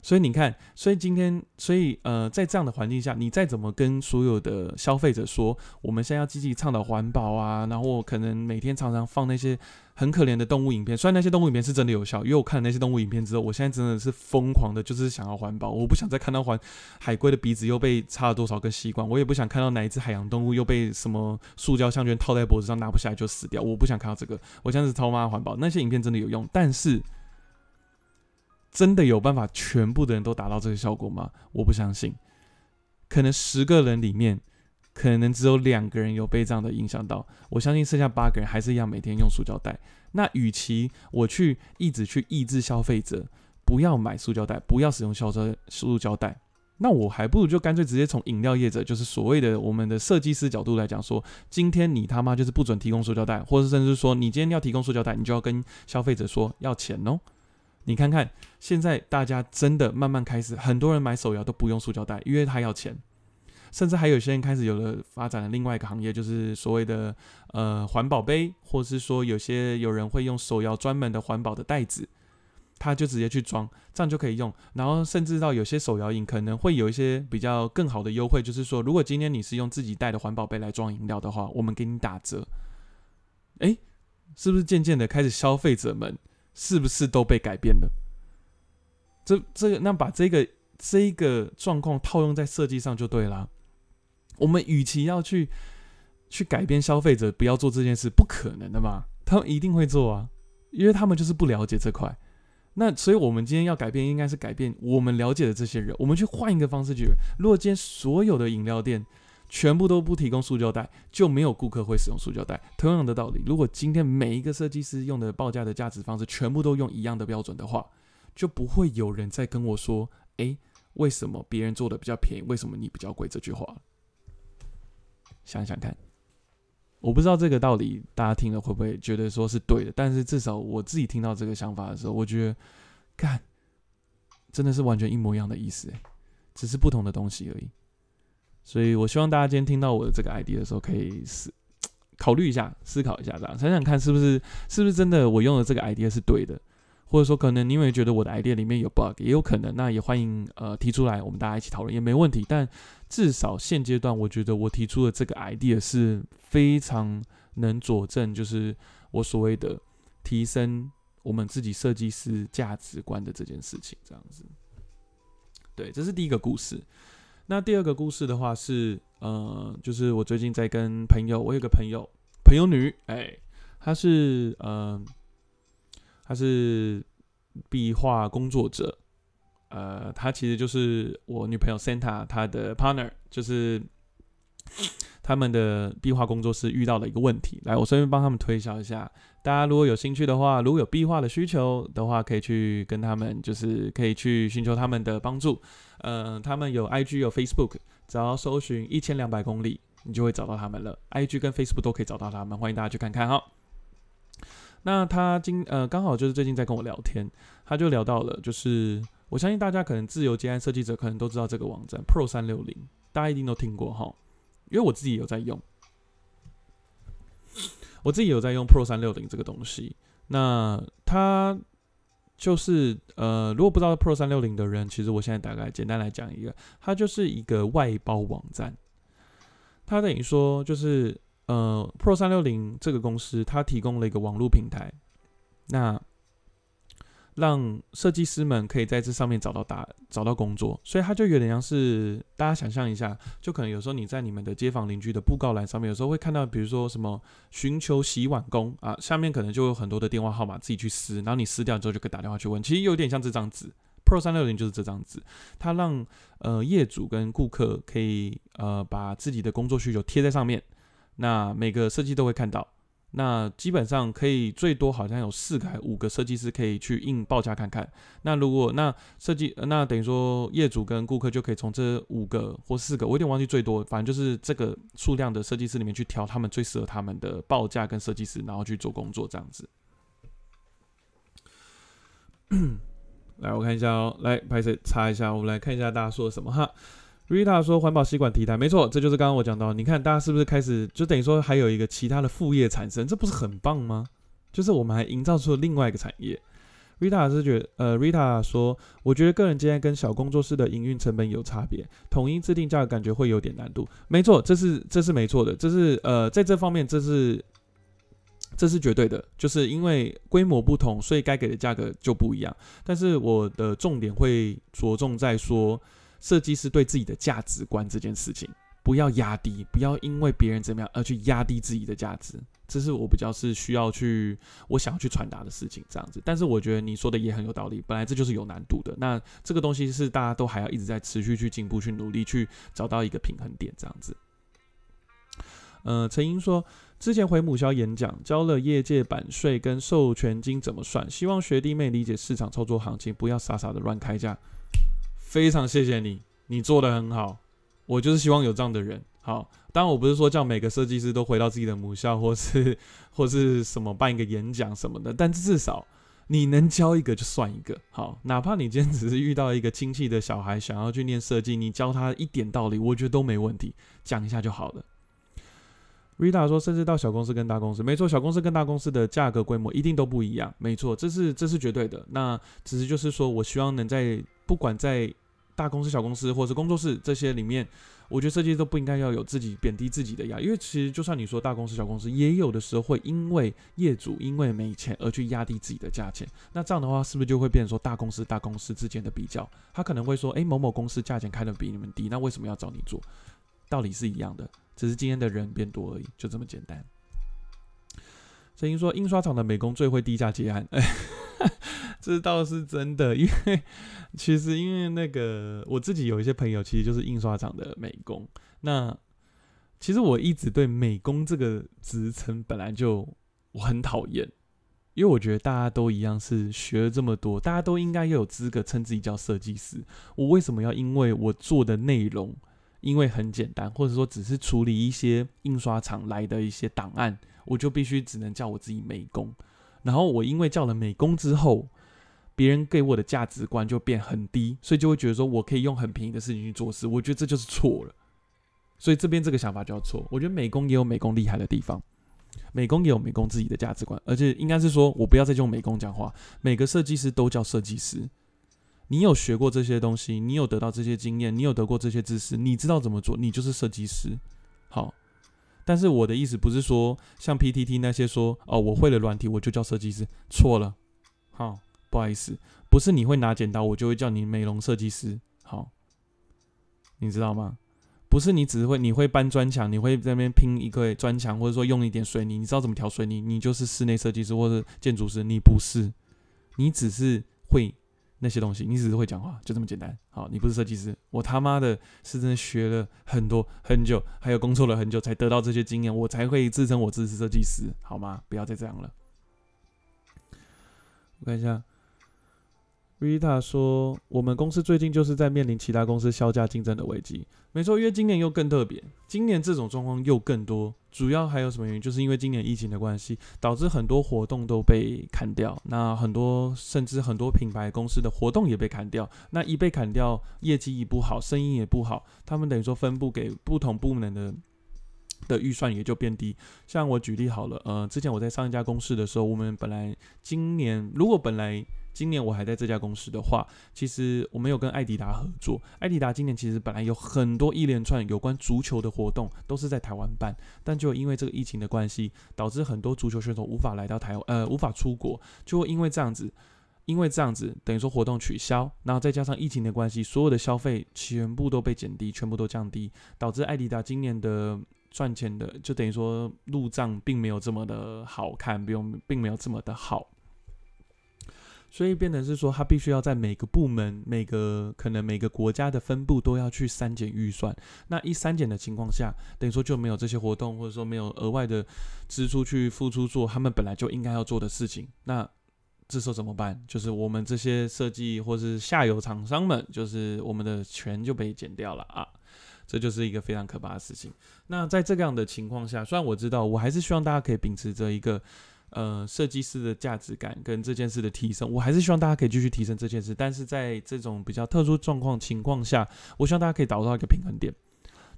所以你看，所以今天，所以呃，在这样的环境下，你再怎么跟所有的消费者说，我们现在要积极倡导环保啊，然后可能每天常常放那些很可怜的动物影片，虽然那些动物影片是真的有效，因为我看了那些动物影片之后，我现在真的是疯狂的，就是想要环保，我不想再看到环海龟的鼻子又被插了多少根吸管，我也不想看到哪一只海洋动物又被什么塑胶项圈套在脖子上拿不下来就死掉，我不想看到这个，我现在是超妈环保，那些影片真的有用，但是。真的有办法全部的人都达到这个效果吗？我不相信。可能十个人里面，可能只有两个人有被这样的影响到。我相信剩下八个人还是一样每天用塑胶袋。那与其我去一直去抑制消费者不要买塑胶袋，不要使用消胶塑胶袋，那我还不如就干脆直接从饮料业者，就是所谓的我们的设计师角度来讲，说今天你他妈就是不准提供塑胶袋，或者甚至说你今天要提供塑胶袋，你就要跟消费者说要钱哦。你看看，现在大家真的慢慢开始，很多人买手摇都不用塑胶袋，因为他要钱。甚至还有些人开始有了发展了另外一个行业，就是所谓的呃环保杯，或是说有些有人会用手摇专门的环保的袋子，他就直接去装，这样就可以用。然后甚至到有些手摇饮可能会有一些比较更好的优惠，就是说如果今天你是用自己带的环保杯来装饮料的话，我们给你打折。诶，是不是渐渐的开始消费者们？是不是都被改变了？这这个，那把这个这个状况套用在设计上就对了。我们与其要去去改变消费者不要做这件事，不可能的嘛，他们一定会做啊，因为他们就是不了解这块。那所以，我们今天要改变，应该是改变我们了解的这些人，我们去换一个方式去。如果今天所有的饮料店，全部都不提供塑胶袋，就没有顾客会使用塑胶袋。同样的道理，如果今天每一个设计师用的报价的价值方式全部都用一样的标准的话，就不会有人再跟我说：“诶，为什么别人做的比较便宜，为什么你比较贵？”这句话。想想看，我不知道这个道理大家听了会不会觉得说是对的，但是至少我自己听到这个想法的时候，我觉得，看，真的是完全一模一样的意思，只是不同的东西而已。所以，我希望大家今天听到我的这个 idea 的时候，可以思考虑一下、思考一下，这样想想看，是不是是不是真的我用的这个 idea 是对的，或者说可能你会觉得我的 idea 里面有 bug，也有可能，那也欢迎呃提出来，我们大家一起讨论也没问题。但至少现阶段，我觉得我提出的这个 idea 是非常能佐证，就是我所谓的提升我们自己设计师价值观的这件事情，这样子。对，这是第一个故事。那第二个故事的话是，呃，就是我最近在跟朋友，我有个朋友，朋友女，哎，她是，呃，她是壁画工作者，呃，她其实就是我女朋友 Santa 她的 partner，就是他们的壁画工作室遇到了一个问题，来，我顺便帮他们推销一下。大家如果有兴趣的话，如果有壁画的需求的话，可以去跟他们，就是可以去寻求他们的帮助。呃，他们有 IG 有 Facebook，只要搜寻一千两百公里，你就会找到他们了。IG 跟 Facebook 都可以找到他们，欢迎大家去看看哈。那他今呃刚好就是最近在跟我聊天，他就聊到了，就是我相信大家可能自由接案设计者可能都知道这个网站 Pro 三六零，大家一定都听过哈，因为我自己有在用。我自己有在用 Pro 三六零这个东西，那它就是呃，如果不知道 Pro 三六零的人，其实我现在大概简单来讲一个，它就是一个外包网站。它等于说就是呃，Pro 三六零这个公司，它提供了一个网络平台，那。让设计师们可以在这上面找到答找到工作，所以它就有点像是大家想象一下，就可能有时候你在你们的街坊邻居的布告栏上面，有时候会看到，比如说什么寻求洗碗工啊，下面可能就有很多的电话号码，自己去撕，然后你撕掉之后就可以打电话去问。其实有点像这张纸，Pro 三六零就是这张纸，它让呃业主跟顾客可以呃把自己的工作需求贴在上面，那每个设计都会看到。那基本上可以最多好像有四个还、五个设计师可以去印报价看看。那如果那设计那等于说业主跟顾客就可以从这五个或四个，我有点忘记最多，反正就是这个数量的设计师里面去挑他们最适合他们的报价跟设计师，然后去做工作这样子。来，我看一下哦，来拍摄查一下，我们来看一下大家说什么哈。Rita 说：“环保吸管题材，没错，这就是刚刚我讲到。你看，大家是不是开始就等于说还有一个其他的副业产生？这不是很棒吗？就是我们还营造出了另外一个产业。”Rita 是觉，呃，Rita 说：“我觉得个人经验跟小工作室的营运成本有差别，统一制定价格感觉会有点难度。”没错，这是这是没错的，这是呃，在这方面这是这是绝对的，就是因为规模不同，所以该给的价格就不一样。但是我的重点会着重在说。设计师对自己的价值观这件事情，不要压低，不要因为别人怎么样而去压低自己的价值，这是我比较是需要去，我想要去传达的事情，这样子。但是我觉得你说的也很有道理，本来这就是有难度的，那这个东西是大家都还要一直在持续去进步、去努力、去找到一个平衡点，这样子。呃，陈英说，之前回母校演讲，教了业界版税跟授权金怎么算，希望学弟妹理解市场操作行情，不要傻傻的乱开价。非常谢谢你，你做的很好。我就是希望有这样的人。好，当然我不是说叫每个设计师都回到自己的母校，或是或是什么办一个演讲什么的。但至少你能教一个就算一个。好，哪怕你今天只是遇到一个亲戚的小孩想要去念设计，你教他一点道理，我觉得都没问题，讲一下就好了。Rita 说，甚至到小公司跟大公司，没错，小公司跟大公司的价格规模一定都不一样，没错，这是这是绝对的。那只是就是说我希望能在。不管在大公司、小公司，或者是工作室这些里面，我觉得设计师都不应该要有自己贬低自己的压，因为其实就算你说大公司、小公司，也有的时候会因为业主因为没钱而去压低自己的价钱。那这样的话，是不是就会变成说大公司、大公司之间的比较？他可能会说：“诶，某某公司价钱开的比你们低，那为什么要找你做？”道理是一样的，只是今天的人变多而已，就这么简单。声音说，印刷厂的美工最会低价结案，这倒是真的。因为其实因为那个我自己有一些朋友，其实就是印刷厂的美工。那其实我一直对美工这个职称本来就我很讨厌，因为我觉得大家都一样是学了这么多，大家都应该要有资格称自己叫设计师。我为什么要因为我做的内容，因为很简单，或者说只是处理一些印刷厂来的一些档案？我就必须只能叫我自己美工，然后我因为叫了美工之后，别人给我的价值观就变很低，所以就会觉得说我可以用很便宜的事情去做事，我觉得这就是错了。所以这边这个想法就要错。我觉得美工也有美工厉害的地方。美工也有美工自己的价值观，而且应该是说，我不要再用美工讲话，每个设计师都叫设计师。你有学过这些东西，你有得到这些经验，你有得过这些知识，你知道怎么做，你就是设计师。好，但是我的意思不是说像 PTT 那些说哦，我会了软体我就叫设计师，错了。好，不好意思，不是你会拿剪刀我就会叫你美容设计师。好，你知道吗？不是你只会你会搬砖墙，你会在那边拼一个砖墙，或者说用一点水泥，你知道怎么调水泥，你就是室内设计师或者建筑师。你不是，你只是会那些东西，你只是会讲话，就这么简单。好，你不是设计师，我他妈的是真的学了很多很久，还有工作了很久才得到这些经验，我才会自称我自己是设计师，好吗？不要再这样了。我看一下。Rita 说：“我们公司最近就是在面临其他公司销价竞争的危机。没错，因为今年又更特别，今年这种状况又更多。主要还有什么原因？就是因为今年疫情的关系，导致很多活动都被砍掉。那很多甚至很多品牌公司的活动也被砍掉。那一被砍掉，业绩一不好，生意也不好，他们等于说分布给不同部门的的预算也就变低。像我举例好了，呃，之前我在上一家公司的时候，我们本来今年如果本来。今年我还在这家公司的话，其实我没有跟艾迪达合作。艾迪达今年其实本来有很多一连串有关足球的活动，都是在台湾办，但就因为这个疫情的关系，导致很多足球选手无法来到台湾，呃，无法出国，就会因为这样子，因为这样子，等于说活动取消，然后再加上疫情的关系，所有的消费全部都被减低，全部都降低，导致艾迪达今年的赚钱的，就等于说入账并没有这么的好看，不用，并没有这么的好。所以变成是说，他必须要在每个部门、每个可能每个国家的分部都要去删减预算。那一删减的情况下，等于说就没有这些活动，或者说没有额外的支出去付出做他们本来就应该要做的事情。那这时候怎么办？就是我们这些设计或是下游厂商们，就是我们的权就被减掉了啊！这就是一个非常可怕的事情。那在这样的情况下，虽然我知道，我还是希望大家可以秉持着一个。呃，设计师的价值感跟这件事的提升，我还是希望大家可以继续提升这件事。但是在这种比较特殊状况情况下，我希望大家可以找到一个平衡点，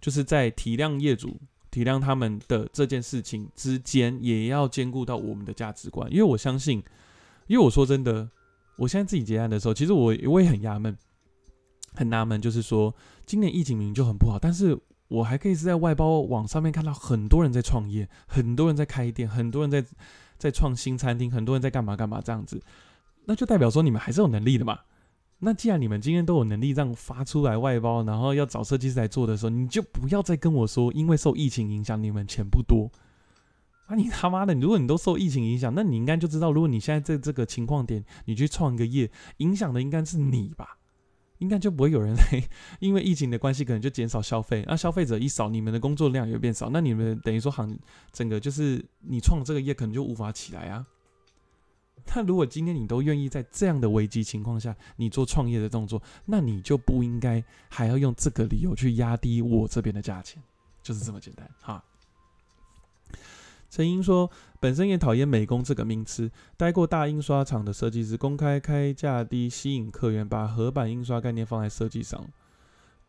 就是在体谅业主、体谅他们的这件事情之间，也要兼顾到我们的价值观。因为我相信，因为我说真的，我现在自己结案的时候，其实我我也很纳闷，很纳闷，就是说今年疫情明明就很不好，但是我还可以是在外包网上面看到很多人在创业，很多人在开店，很多人在。在创新餐厅，很多人在干嘛干嘛这样子，那就代表说你们还是有能力的嘛。那既然你们今天都有能力这样发出来外包，然后要找设计师来做的时候，你就不要再跟我说，因为受疫情影响，你们钱不多。啊，你他妈的！如果你都受疫情影响，那你应该就知道，如果你现在在这个情况点，你去创一个业，影响的应该是你吧。应该就不会有人来，因为疫情的关系，可能就减少消费。那消费者一少，你们的工作量也变少。那你们等于说行整个就是你创这个业，可能就无法起来啊。那如果今天你都愿意在这样的危机情况下，你做创业的动作，那你就不应该还要用这个理由去压低我这边的价钱，就是这么简单哈。陈英说：“本身也讨厌美工这个名词。待过大印刷厂的设计师，公开开价低，吸引客源，把合版印刷概念放在设计上，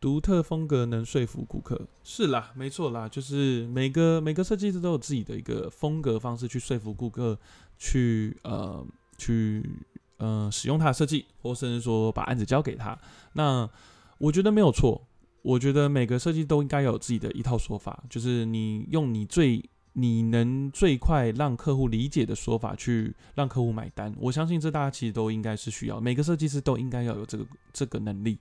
独特风格能说服顾客。是啦，没错啦，就是每个每个设计师都有自己的一个风格方式去说服顾客，去呃去呃使用他的设计，或甚至说把案子交给他。那我觉得没有错，我觉得每个设计都应该有自己的一套说法，就是你用你最。”你能最快让客户理解的说法去让客户买单，我相信这大家其实都应该是需要，每个设计师都应该要有这个这个能力，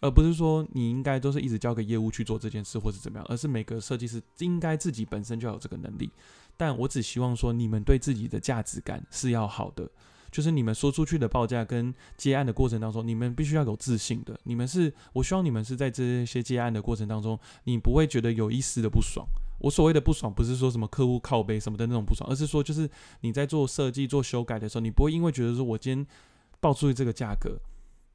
而不是说你应该都是一直交给业务去做这件事或者怎么样，而是每个设计师应该自己本身就要有这个能力。但我只希望说你们对自己的价值感是要好的，就是你们说出去的报价跟接案的过程当中，你们必须要有自信的。你们是，我希望你们是在这些接案的过程当中，你不会觉得有一丝的不爽。我所谓的不爽，不是说什么客户靠背什么的那种不爽，而是说，就是你在做设计、做修改的时候，你不会因为觉得说我今天报出去这个价格，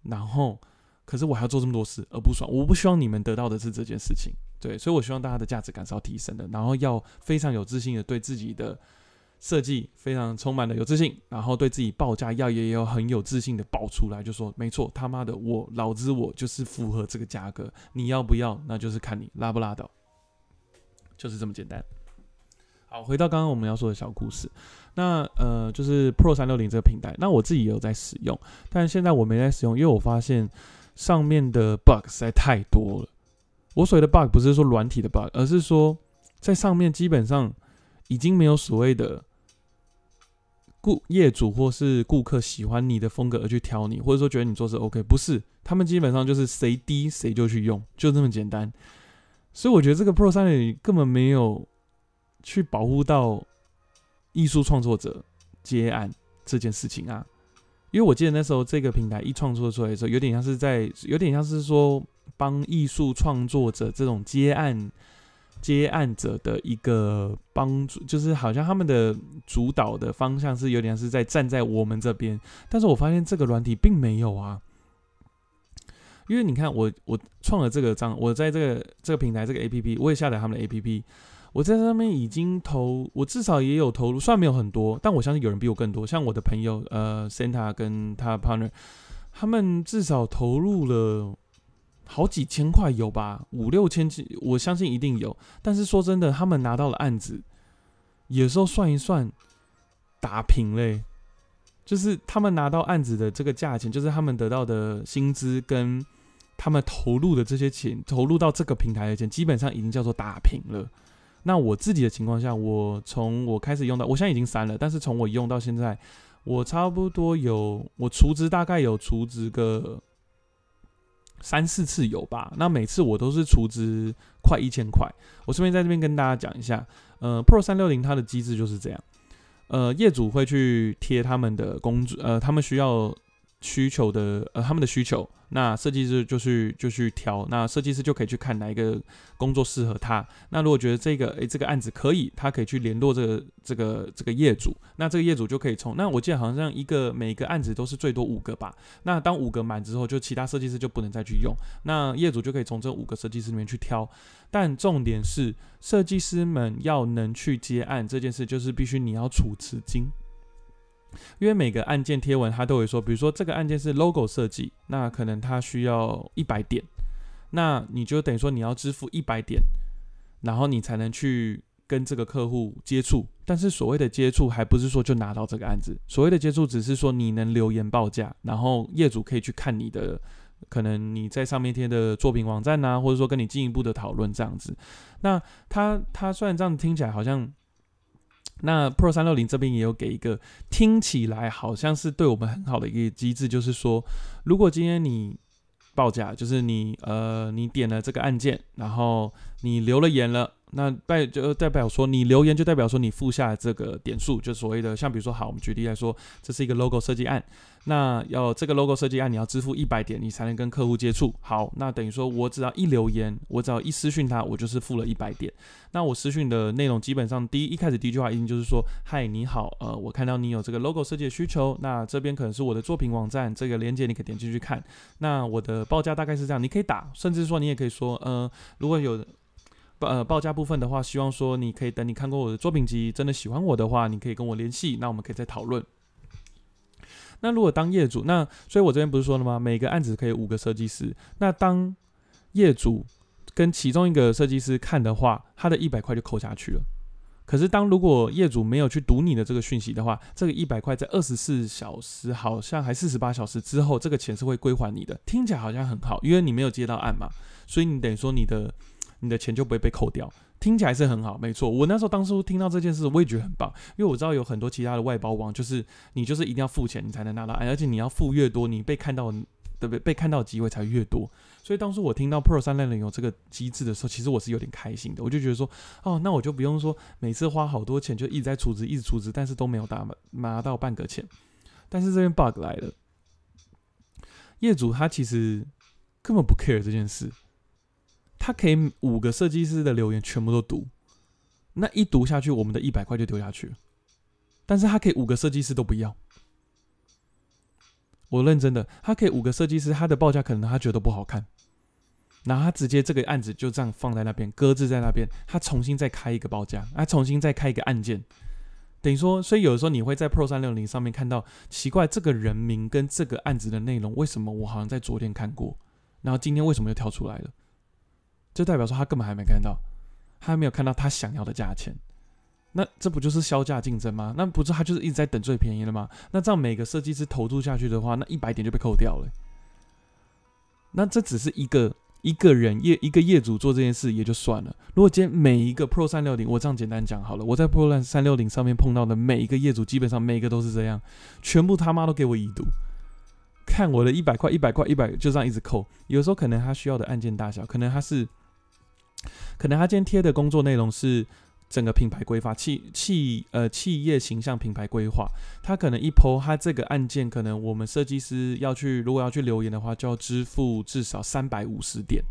然后可是我还要做这么多事而不爽。我不希望你们得到的是这件事情，对，所以我希望大家的价值感是要提升的，然后要非常有自信的对自己的设计非常充满了有自信，然后对自己报价要也有很有自信的报出来，就说没错，他妈的我老子我就是符合这个价格，你要不要那就是看你拉不拉倒。就是这么简单。好，回到刚刚我们要说的小故事，那呃，就是 Pro 三六零这个平台，那我自己也有在使用，但现在我没在使用，因为我发现上面的 bug 实在太多了。我所谓的 bug 不是说软体的 bug，而是说在上面基本上已经没有所谓的顾业主或是顾客喜欢你的风格而去挑你，或者说觉得你做是 OK，不是，他们基本上就是谁低谁就去用，就这么简单。所以我觉得这个 Pro 三零根本没有。去保护到艺术创作者接案这件事情啊，因为我记得那时候这个平台一创作出来的时候，有点像是在，有点像是说帮艺术创作者这种接案接案者的一个帮助，就是好像他们的主导的方向是有点像是在站在我们这边，但是我发现这个软体并没有啊，因为你看我我创了这个账，我在这个这个平台这个 A P P，我也下载他们的 A P P。我在上面已经投，我至少也有投入，虽然没有很多，但我相信有人比我更多。像我的朋友，呃，Santa 跟他 partner，他们至少投入了好几千块有吧，五六千，我相信一定有。但是说真的，他们拿到了案子，有时候算一算，打平嘞，就是他们拿到案子的这个价钱，就是他们得到的薪资跟他们投入的这些钱，投入到这个平台的钱，基本上已经叫做打平了。那我自己的情况下，我从我开始用到，我现在已经删了，但是从我用到现在，我差不多有我储值大概有储值个三四次有吧。那每次我都是储值快一千块。我顺便在这边跟大家讲一下，呃，Pro 三六零它的机制就是这样，呃，业主会去贴他们的工作，呃，他们需要需求的，呃，他们的需求。那设计师就去就去挑，那设计师就可以去看哪一个工作适合他。那如果觉得这个诶这个案子可以，他可以去联络这个这个这个业主。那这个业主就可以从那我记得好像一个每个案子都是最多五个吧。那当五个满之后，就其他设计师就不能再去用。那业主就可以从这五个设计师里面去挑。但重点是设计师们要能去接案这件事，就是必须你要储资金。因为每个案件贴文，他都会说，比如说这个案件是 logo 设计，那可能他需要一百点，那你就等于说你要支付一百点，然后你才能去跟这个客户接触。但是所谓的接触，还不是说就拿到这个案子，所谓的接触只是说你能留言报价，然后业主可以去看你的，可能你在上面贴的作品网站呐，或者说跟你进一步的讨论这样子。那他他虽然这样听起来好像。那 Pro 三六零这边也有给一个听起来好像是对我们很好的一个机制，就是说，如果今天你报价，就是你呃你点了这个按键，然后你留了言了。那代就代表说，你留言就代表说你付下这个点数，就所谓的像比如说，好，我们举例来说，这是一个 logo 设计案，那要这个 logo 设计案，你要支付一百点，你才能跟客户接触。好，那等于说我只要一留言，我只要一私讯他，我就是付了一百点。那我私讯的内容基本上第一一开始第一句话一定就是说，嗨，你好，呃，我看到你有这个 logo 设计的需求，那这边可能是我的作品网站，这个链接你可以点进去看。那我的报价大概是这样，你可以打，甚至说你也可以说，呃，如果有。呃，报价部分的话，希望说你可以等你看过我的作品集，真的喜欢我的话，你可以跟我联系，那我们可以再讨论。那如果当业主，那所以我这边不是说了吗？每个案子可以五个设计师。那当业主跟其中一个设计师看的话，他的一百块就扣下去了。可是当如果业主没有去读你的这个讯息的话，这个一百块在二十四小时，好像还四十八小时之后，这个钱是会归还你的。听起来好像很好，因为你没有接到案嘛，所以你等于说你的。你的钱就不会被扣掉，听起来是很好，没错。我那时候当初听到这件事，我也觉得很棒，因为我知道有很多其他的外包网，就是你就是一定要付钱，你才能拿到，而且你要付越多，你被看到的被被看到的机会才越多。所以当初我听到 Pro 三六零有这个机制的时候，其实我是有点开心的，我就觉得说，哦，那我就不用说每次花好多钱就一直在储值，一直储值，但是都没有拿拿到半个钱。但是这边 bug 来了，业主他其实根本不 care 这件事。他可以五个设计师的留言全部都读，那一读下去，我们的一百块就丢下去。但是他可以五个设计师都不要，我认真的，他可以五个设计师，他的报价可能他觉得不好看，然后他直接这个案子就这样放在那边搁置在那边，他重新再开一个报价，他重新再开一个案件，等于说，所以有的时候你会在 Pro 三六零上面看到奇怪，这个人名跟这个案子的内容为什么我好像在昨天看过，然后今天为什么又跳出来了？就代表说他根本还没看到，他还没有看到他想要的价钱，那这不就是销价竞争吗？那不是他就是一直在等最便宜的吗？那这样每个设计师投注下去的话，那一百点就被扣掉了。那这只是一个一个人业一个业主做这件事也就算了。如果今天每一个 Pro 三六零，我这样简单讲好了，我在 Pro 三六零上面碰到的每一个业主，基本上每一个都是这样，全部他妈都给我已读。看我的一百块，一百块，一百，就这样一直扣。有时候可能他需要的按键大小，可能他是，可能他今天贴的工作内容是整个品牌规划、企企呃企业形象品牌规划。他可能一抛，他这个案件可能我们设计师要去，如果要去留言的话，就要支付至少三百五十点。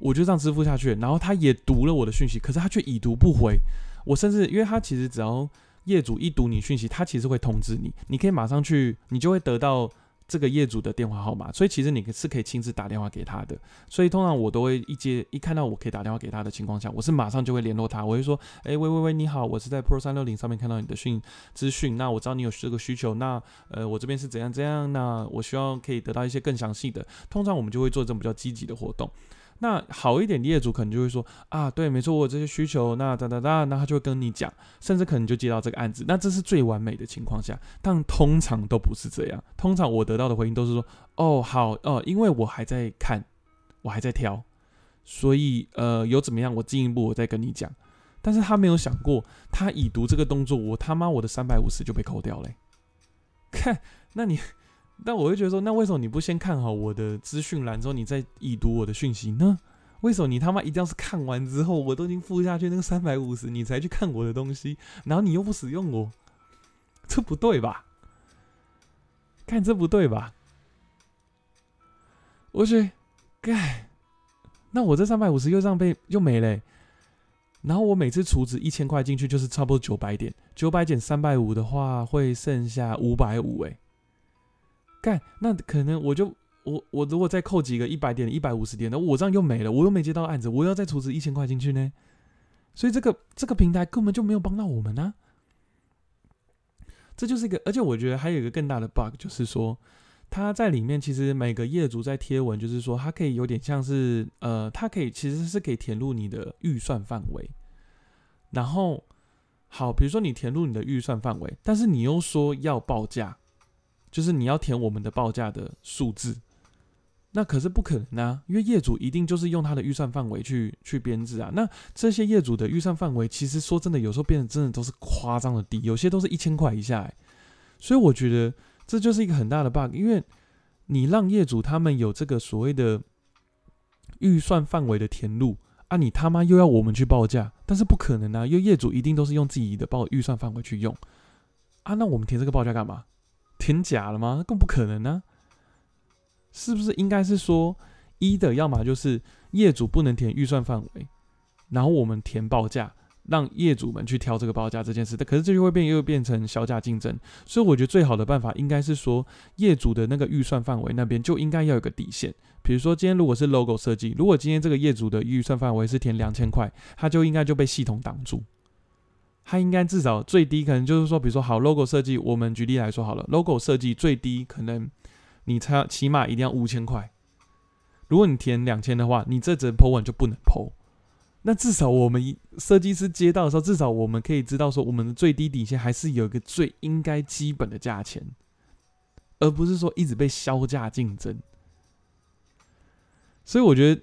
我就这样支付下去，然后他也读了我的讯息，可是他却已读不回。我甚至因为他其实只要业主一读你讯息，他其实会通知你，你可以马上去，你就会得到。这个业主的电话号码，所以其实你是可以亲自打电话给他的。所以通常我都会一接一看到我可以打电话给他的情况下，我是马上就会联络他。我会说：“哎，喂喂喂，你好，我是在 Pro 三六零上面看到你的讯资讯，那我知道你有这个需求，那呃我这边是怎样怎样，那我希望可以得到一些更详细的。通常我们就会做这种比较积极的活动。”那好一点的业主可能就会说啊，对，没错，我有这些需求，那哒哒哒，那他就会跟你讲，甚至可能就接到这个案子，那这是最完美的情况下，但通常都不是这样，通常我得到的回应都是说，哦，好，哦，因为我还在看，我还在挑，所以呃，有怎么样，我进一步我再跟你讲，但是他没有想过，他已读这个动作，我他妈我的三百五十就被扣掉嘞，看，那你。但我会觉得说，那为什么你不先看好我的资讯栏之后，你再已读我的讯息呢？为什么你他妈一定要是看完之后，我都已经付下去那个三百五十，你才去看我的东西，然后你又不使用我，这不对吧？看这不对吧？我去，盖，那我这三百五十又这样被又没了，然后我每次储值一千块进去，就是差不多九百点，九百减三百五的话，会剩下五百五，哎。干，那可能我就我我如果再扣几个一百点、一百五十点的，我这样又没了，我又没接到案子，我要再储值一千块进去呢，所以这个这个平台根本就没有帮到我们呢。这就是一个，而且我觉得还有一个更大的 bug，就是说他在里面其实每个业主在贴文，就是说他可以有点像是呃，他可以其实是可以填入你的预算范围，然后好，比如说你填入你的预算范围，但是你又说要报价。就是你要填我们的报价的数字，那可是不可能啊，因为业主一定就是用他的预算范围去去编制啊。那这些业主的预算范围，其实说真的，有时候变得真的都是夸张的低，有些都是一千块以下。所以我觉得这就是一个很大的 bug，因为你让业主他们有这个所谓的预算范围的填入啊，你他妈又要我们去报价，但是不可能啊，因为业主一定都是用自己的报预算范围去用啊，那我们填这个报价干嘛？填假了吗？更不可能呢！是不是应该是说一的，要么就是业主不能填预算范围，然后我们填报价，让业主们去挑这个报价这件事。但可是这就会变又变成小价竞争。所以我觉得最好的办法应该是说，业主的那个预算范围那边就应该要有个底线。比如说今天如果是 logo 设计，如果今天这个业主的预算范围是填两千块，他就应该就被系统挡住。它应该至少最低可能就是说，比如说好 logo 设计，我们举例来说好了，logo 设计最低可能你才起码一定要五千块。如果你填两千的话，你这则 po 文就不能 po。那至少我们设计师接到的时候，至少我们可以知道说，我们的最低底线还是有一个最应该基本的价钱，而不是说一直被销价竞争。所以我觉得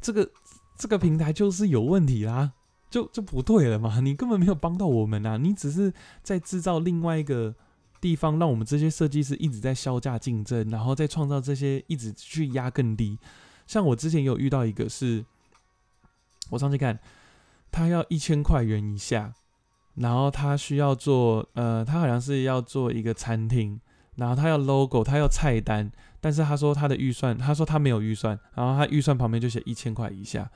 这个这个平台就是有问题啦。就就不对了嘛？你根本没有帮到我们啊！你只是在制造另外一个地方，让我们这些设计师一直在销价竞争，然后再创造这些一直去压更低。像我之前有遇到一个，是我上去看，他要一千块元以下，然后他需要做呃，他好像是要做一个餐厅，然后他要 logo，他要菜单，但是他说他的预算，他说他没有预算，然后他预算旁边就写一千块以下。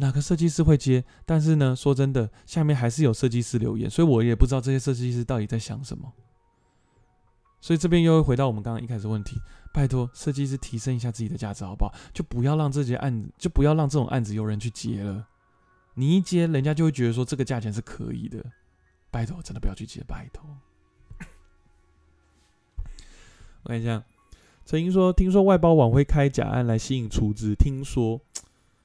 哪个设计师会接？但是呢，说真的，下面还是有设计师留言，所以我也不知道这些设计师到底在想什么。所以这边又会回到我们刚刚一开始问题：拜托，设计师提升一下自己的价值好不好？就不要让这些案子，就不要让这种案子有人去接了。你一接，人家就会觉得说这个价钱是可以的。拜托，真的不要去接，拜托。我看一下，陈英说：听说外包网会开假案来吸引出资，听说。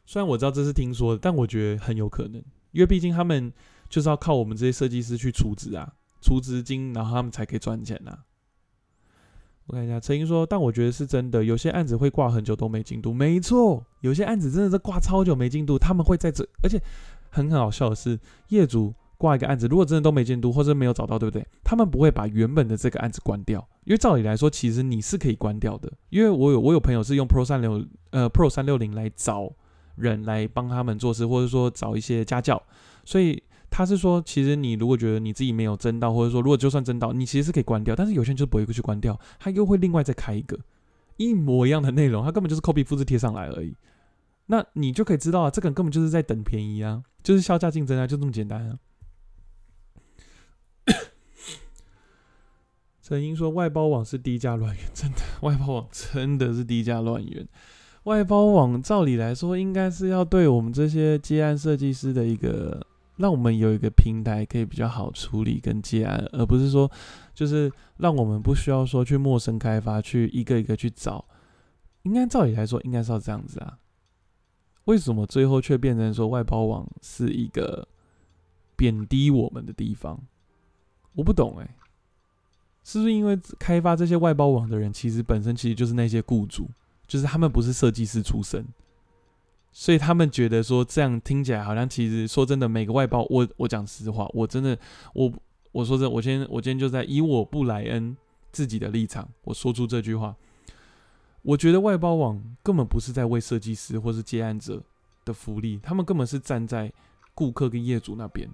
虽然我知道这是听说的，但我觉得很有可能，因为毕竟他们就是要靠我们这些设计师去出资啊，出资金，然后他们才可以赚钱啊。我看一下，陈英说，但我觉得是真的，有些案子会挂很久都没进度。没错，有些案子真的是挂超久没进度，他们会在这，而且很很好笑的是，业主挂一个案子，如果真的都没进度或者没有找到，对不对？他们不会把原本的这个案子关掉，因为照理来说，其实你是可以关掉的。因为我有我有朋友是用 Pro 三六呃 Pro 三六零来找人来帮他们做事，或者说找一些家教，所以。他是说，其实你如果觉得你自己没有争到，或者说如果就算争到，你其实是可以关掉。但是有些人就是不会去关掉，他又会另外再开一个一模一样的内容，他根本就是 copy 复制贴上来而已。那你就可以知道啊，这个人根本就是在等便宜啊，就是销价竞争啊，就这么简单啊。陈英说，外包网是低价乱源，真的，外包网真的是低价乱源。外包网照理来说，应该是要对我们这些接案设计师的一个。让我们有一个平台可以比较好处理跟接案，而不是说，就是让我们不需要说去陌生开发，去一个一个去找。应该照理来说，应该是要这样子啊。为什么最后却变成说外包网是一个贬低我们的地方？我不懂哎，是不是因为开发这些外包网的人，其实本身其实就是那些雇主，就是他们不是设计师出身？所以他们觉得说这样听起来好像，其实说真的，每个外包，我我讲实话，我真的，我我说真，我今天我今天就在以我布莱恩自己的立场，我说出这句话，我觉得外包网根本不是在为设计师或是接案者的福利，他们根本是站在顾客跟业主那边，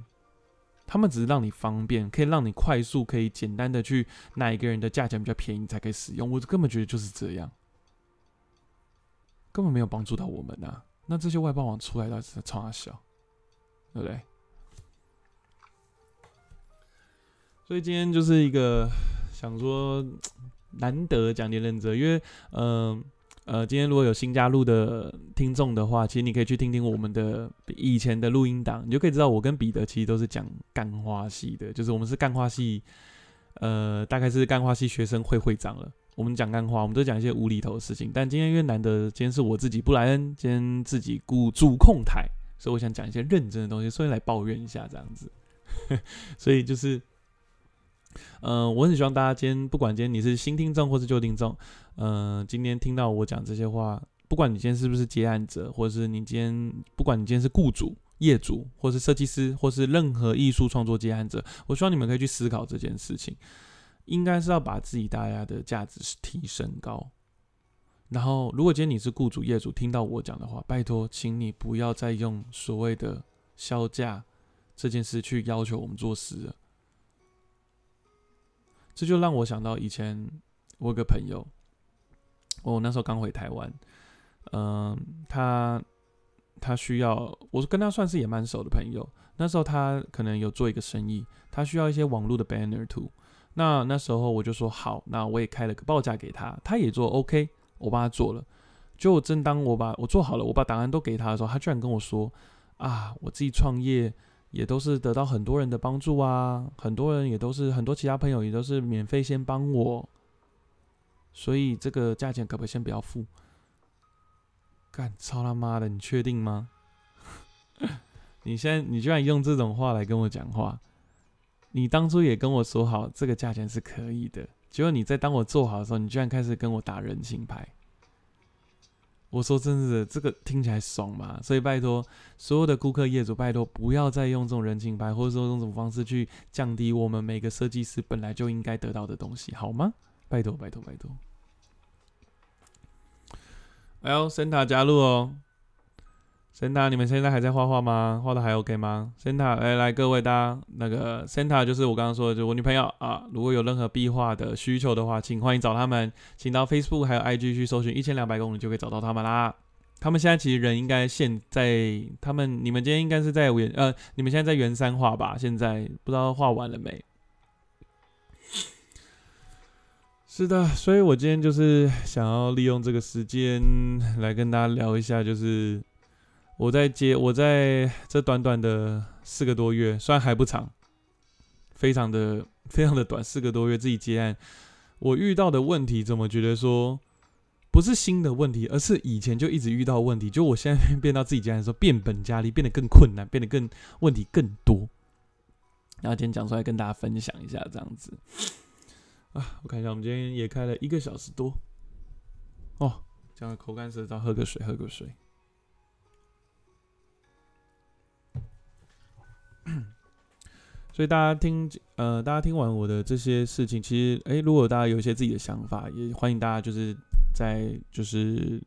他们只是让你方便，可以让你快速，可以简单的去哪一个人的价钱比较便宜才可以使用，我根本觉得就是这样，根本没有帮助到我们呐。那这些外包网出来到底是在创小，对不对？所以今天就是一个想说难得讲点认真，因为嗯呃，今天如果有新加入的听众的话，其实你可以去听听我们的以前的录音档，你就可以知道我跟彼得其实都是讲干花系的，就是我们是干花系，呃，大概是干花系学生会会长了。我们讲干话，我们都讲一些无厘头的事情。但今天因为难得，今天是我自己布莱恩，今天自己顾主控台，所以我想讲一些认真的东西，所以来抱怨一下这样子。所以就是，嗯，我很希望大家今天不管今天你是新听众或是旧听众，嗯，今天听到我讲这些话，不管你今天是不是接案者，或是你今天不管你今天是雇主、业主，或是设计师，或是任何艺术创作接案者，我希望你们可以去思考这件事情。应该是要把自己大家的价值提升高，然后如果今天你是雇主业主，听到我讲的话，拜托，请你不要再用所谓的销价这件事去要求我们做事了。这就让我想到以前我有个朋友，我那时候刚回台湾，嗯，他他需要，我跟他算是也蛮熟的朋友，那时候他可能有做一个生意，他需要一些网络的 banner 图。那那时候我就说好，那我也开了个报价给他，他也做 OK，我帮他做了。就正当我把我做好了，我把档案都给他的时候，他居然跟我说：“啊，我自己创业也都是得到很多人的帮助啊，很多人也都是很多其他朋友也都是免费先帮我，所以这个价钱可不可以先不要付？”干操他妈的，你确定吗？你现在你居然用这种话来跟我讲话？你当初也跟我说好这个价钱是可以的，结果你在当我做好的时候，你居然开始跟我打人情牌。我说真的，这个听起来爽吗？所以拜托所有的顾客业主，拜托不要再用这种人情牌，或者说用这种方式去降低我们每个设计师本来就应该得到的东西，好吗？拜托拜托拜托。哎呦，森塔加入哦。Santa，你们现在还在画画吗？画的还 OK 吗？Santa，来来，各位大家，那个 Santa 就是我刚刚说的，就我女朋友啊。如果有任何壁画的需求的话，请欢迎找他们，请到 Facebook 还有 IG 去搜寻一千两百公里就可以找到他们啦。他们现在其实人应该现在，他们你们今天应该是在原呃，你们现在在圆山画吧？现在不知道画完了没？是的，所以我今天就是想要利用这个时间来跟大家聊一下，就是。我在接，我在这短短的四个多月，虽然还不长，非常的非常的短，四个多月自己接案，我遇到的问题，怎么觉得说不是新的问题，而是以前就一直遇到问题，就我现在 变到自己接案的时候，变本加厉，变得更困难，变得更问题更多。然后今天讲出来跟大家分享一下，这样子啊，我看一下，我们今天也开了一个小时多哦，讲的口干舌燥，喝个水，喝个水。所以大家听，呃，大家听完我的这些事情，其实，诶，如果大家有一些自己的想法，也欢迎大家就是在就是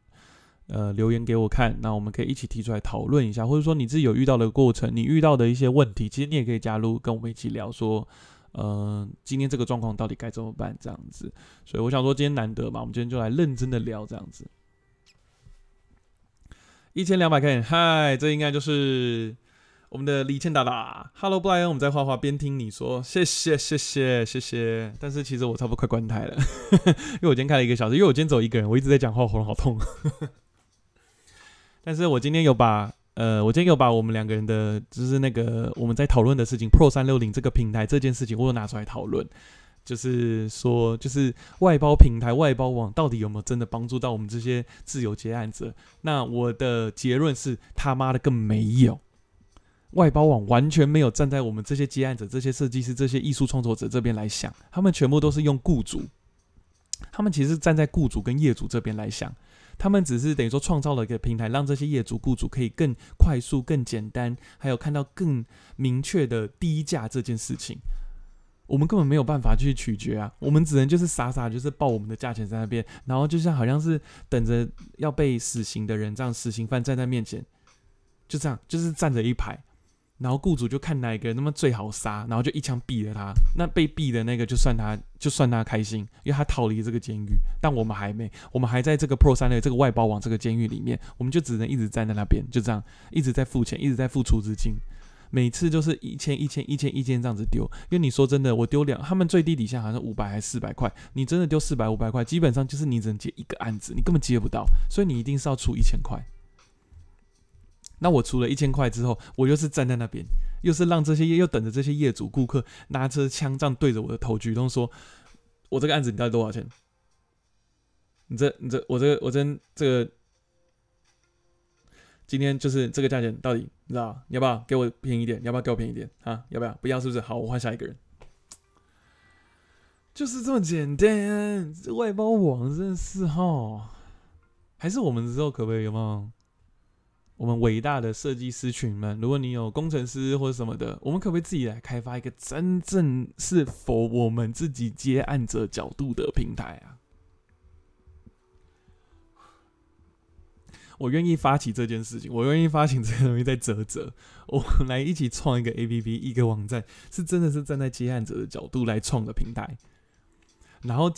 呃留言给我看，那我们可以一起提出来讨论一下，或者说你自己有遇到的过程，你遇到的一些问题，其实你也可以加入跟我们一起聊，说，呃，今天这个状况到底该怎么办这样子。所以我想说，今天难得嘛，我们今天就来认真的聊这样子。一千两百 K，嗨，这应该就是。我们的李倩达达，Hello，布莱恩，我们在画画边听你说，谢谢谢谢谢谢。但是其实我差不多快关台了，因为我今天开了一个小时，因为我今天走一个人，我一直在讲话，喉咙好痛。但是我今天有把，呃，我今天有把我们两个人的，就是那个我们在讨论的事情，Pro 三六零这个平台这件事情，我有拿出来讨论，就是说，就是外包平台、外包网到底有没有真的帮助到我们这些自由接案者？那我的结论是他妈的更没有。外包网完全没有站在我们这些接案者、这些设计师、这些艺术创作者这边来想，他们全部都是用雇主，他们其实站在雇主跟业主这边来想，他们只是等于说创造了一个平台，让这些业主、雇主可以更快速、更简单，还有看到更明确的低价这件事情。我们根本没有办法去取决啊，我们只能就是傻傻就是报我们的价钱在那边，然后就像好像是等着要被死刑的人这样，死刑犯站在面前，就这样就是站着一排。然后雇主就看哪一个人那么最好杀，然后就一枪毙了他。那被毙的那个就算他就算他开心，因为他逃离这个监狱。但我们还没，我们还在这个 Pro 三的这个外包网这个监狱里面，我们就只能一直站在那边，就这样一直在付钱，一直在付出资金。每次就是一千一千一千一千这样子丢。因为你说真的，我丢两，他们最低底下好像五百还是四百块，你真的丢四百五百块，基本上就是你只能接一个案子，你根本接不到，所以你一定是要出一千块。那我出了一千块之后，我又是站在那边，又是让这些业又等着这些业主顾客拿着枪这样对着我的头举动说：“我这个案子你到底多少钱？你这你这我这个我真这个今天就是这个价钱到底你知道？你要不要给我便宜点？你要不要给我便宜点啊？要不要？不要是不是？好，我换下一个人，就是这么简单。这外包网真是哈，还是我们之后可不可以有没有？我们伟大的设计师群们，如果你有工程师或者什么的，我们可不可以自己来开发一个真正是否我们自己接案者角度的平台啊？我愿意发起这件事情，我愿意发起这个东西在泽泽，我们来一起创一个 A P P，一个网站，是真的是站在接案者的角度来创的平台，然后。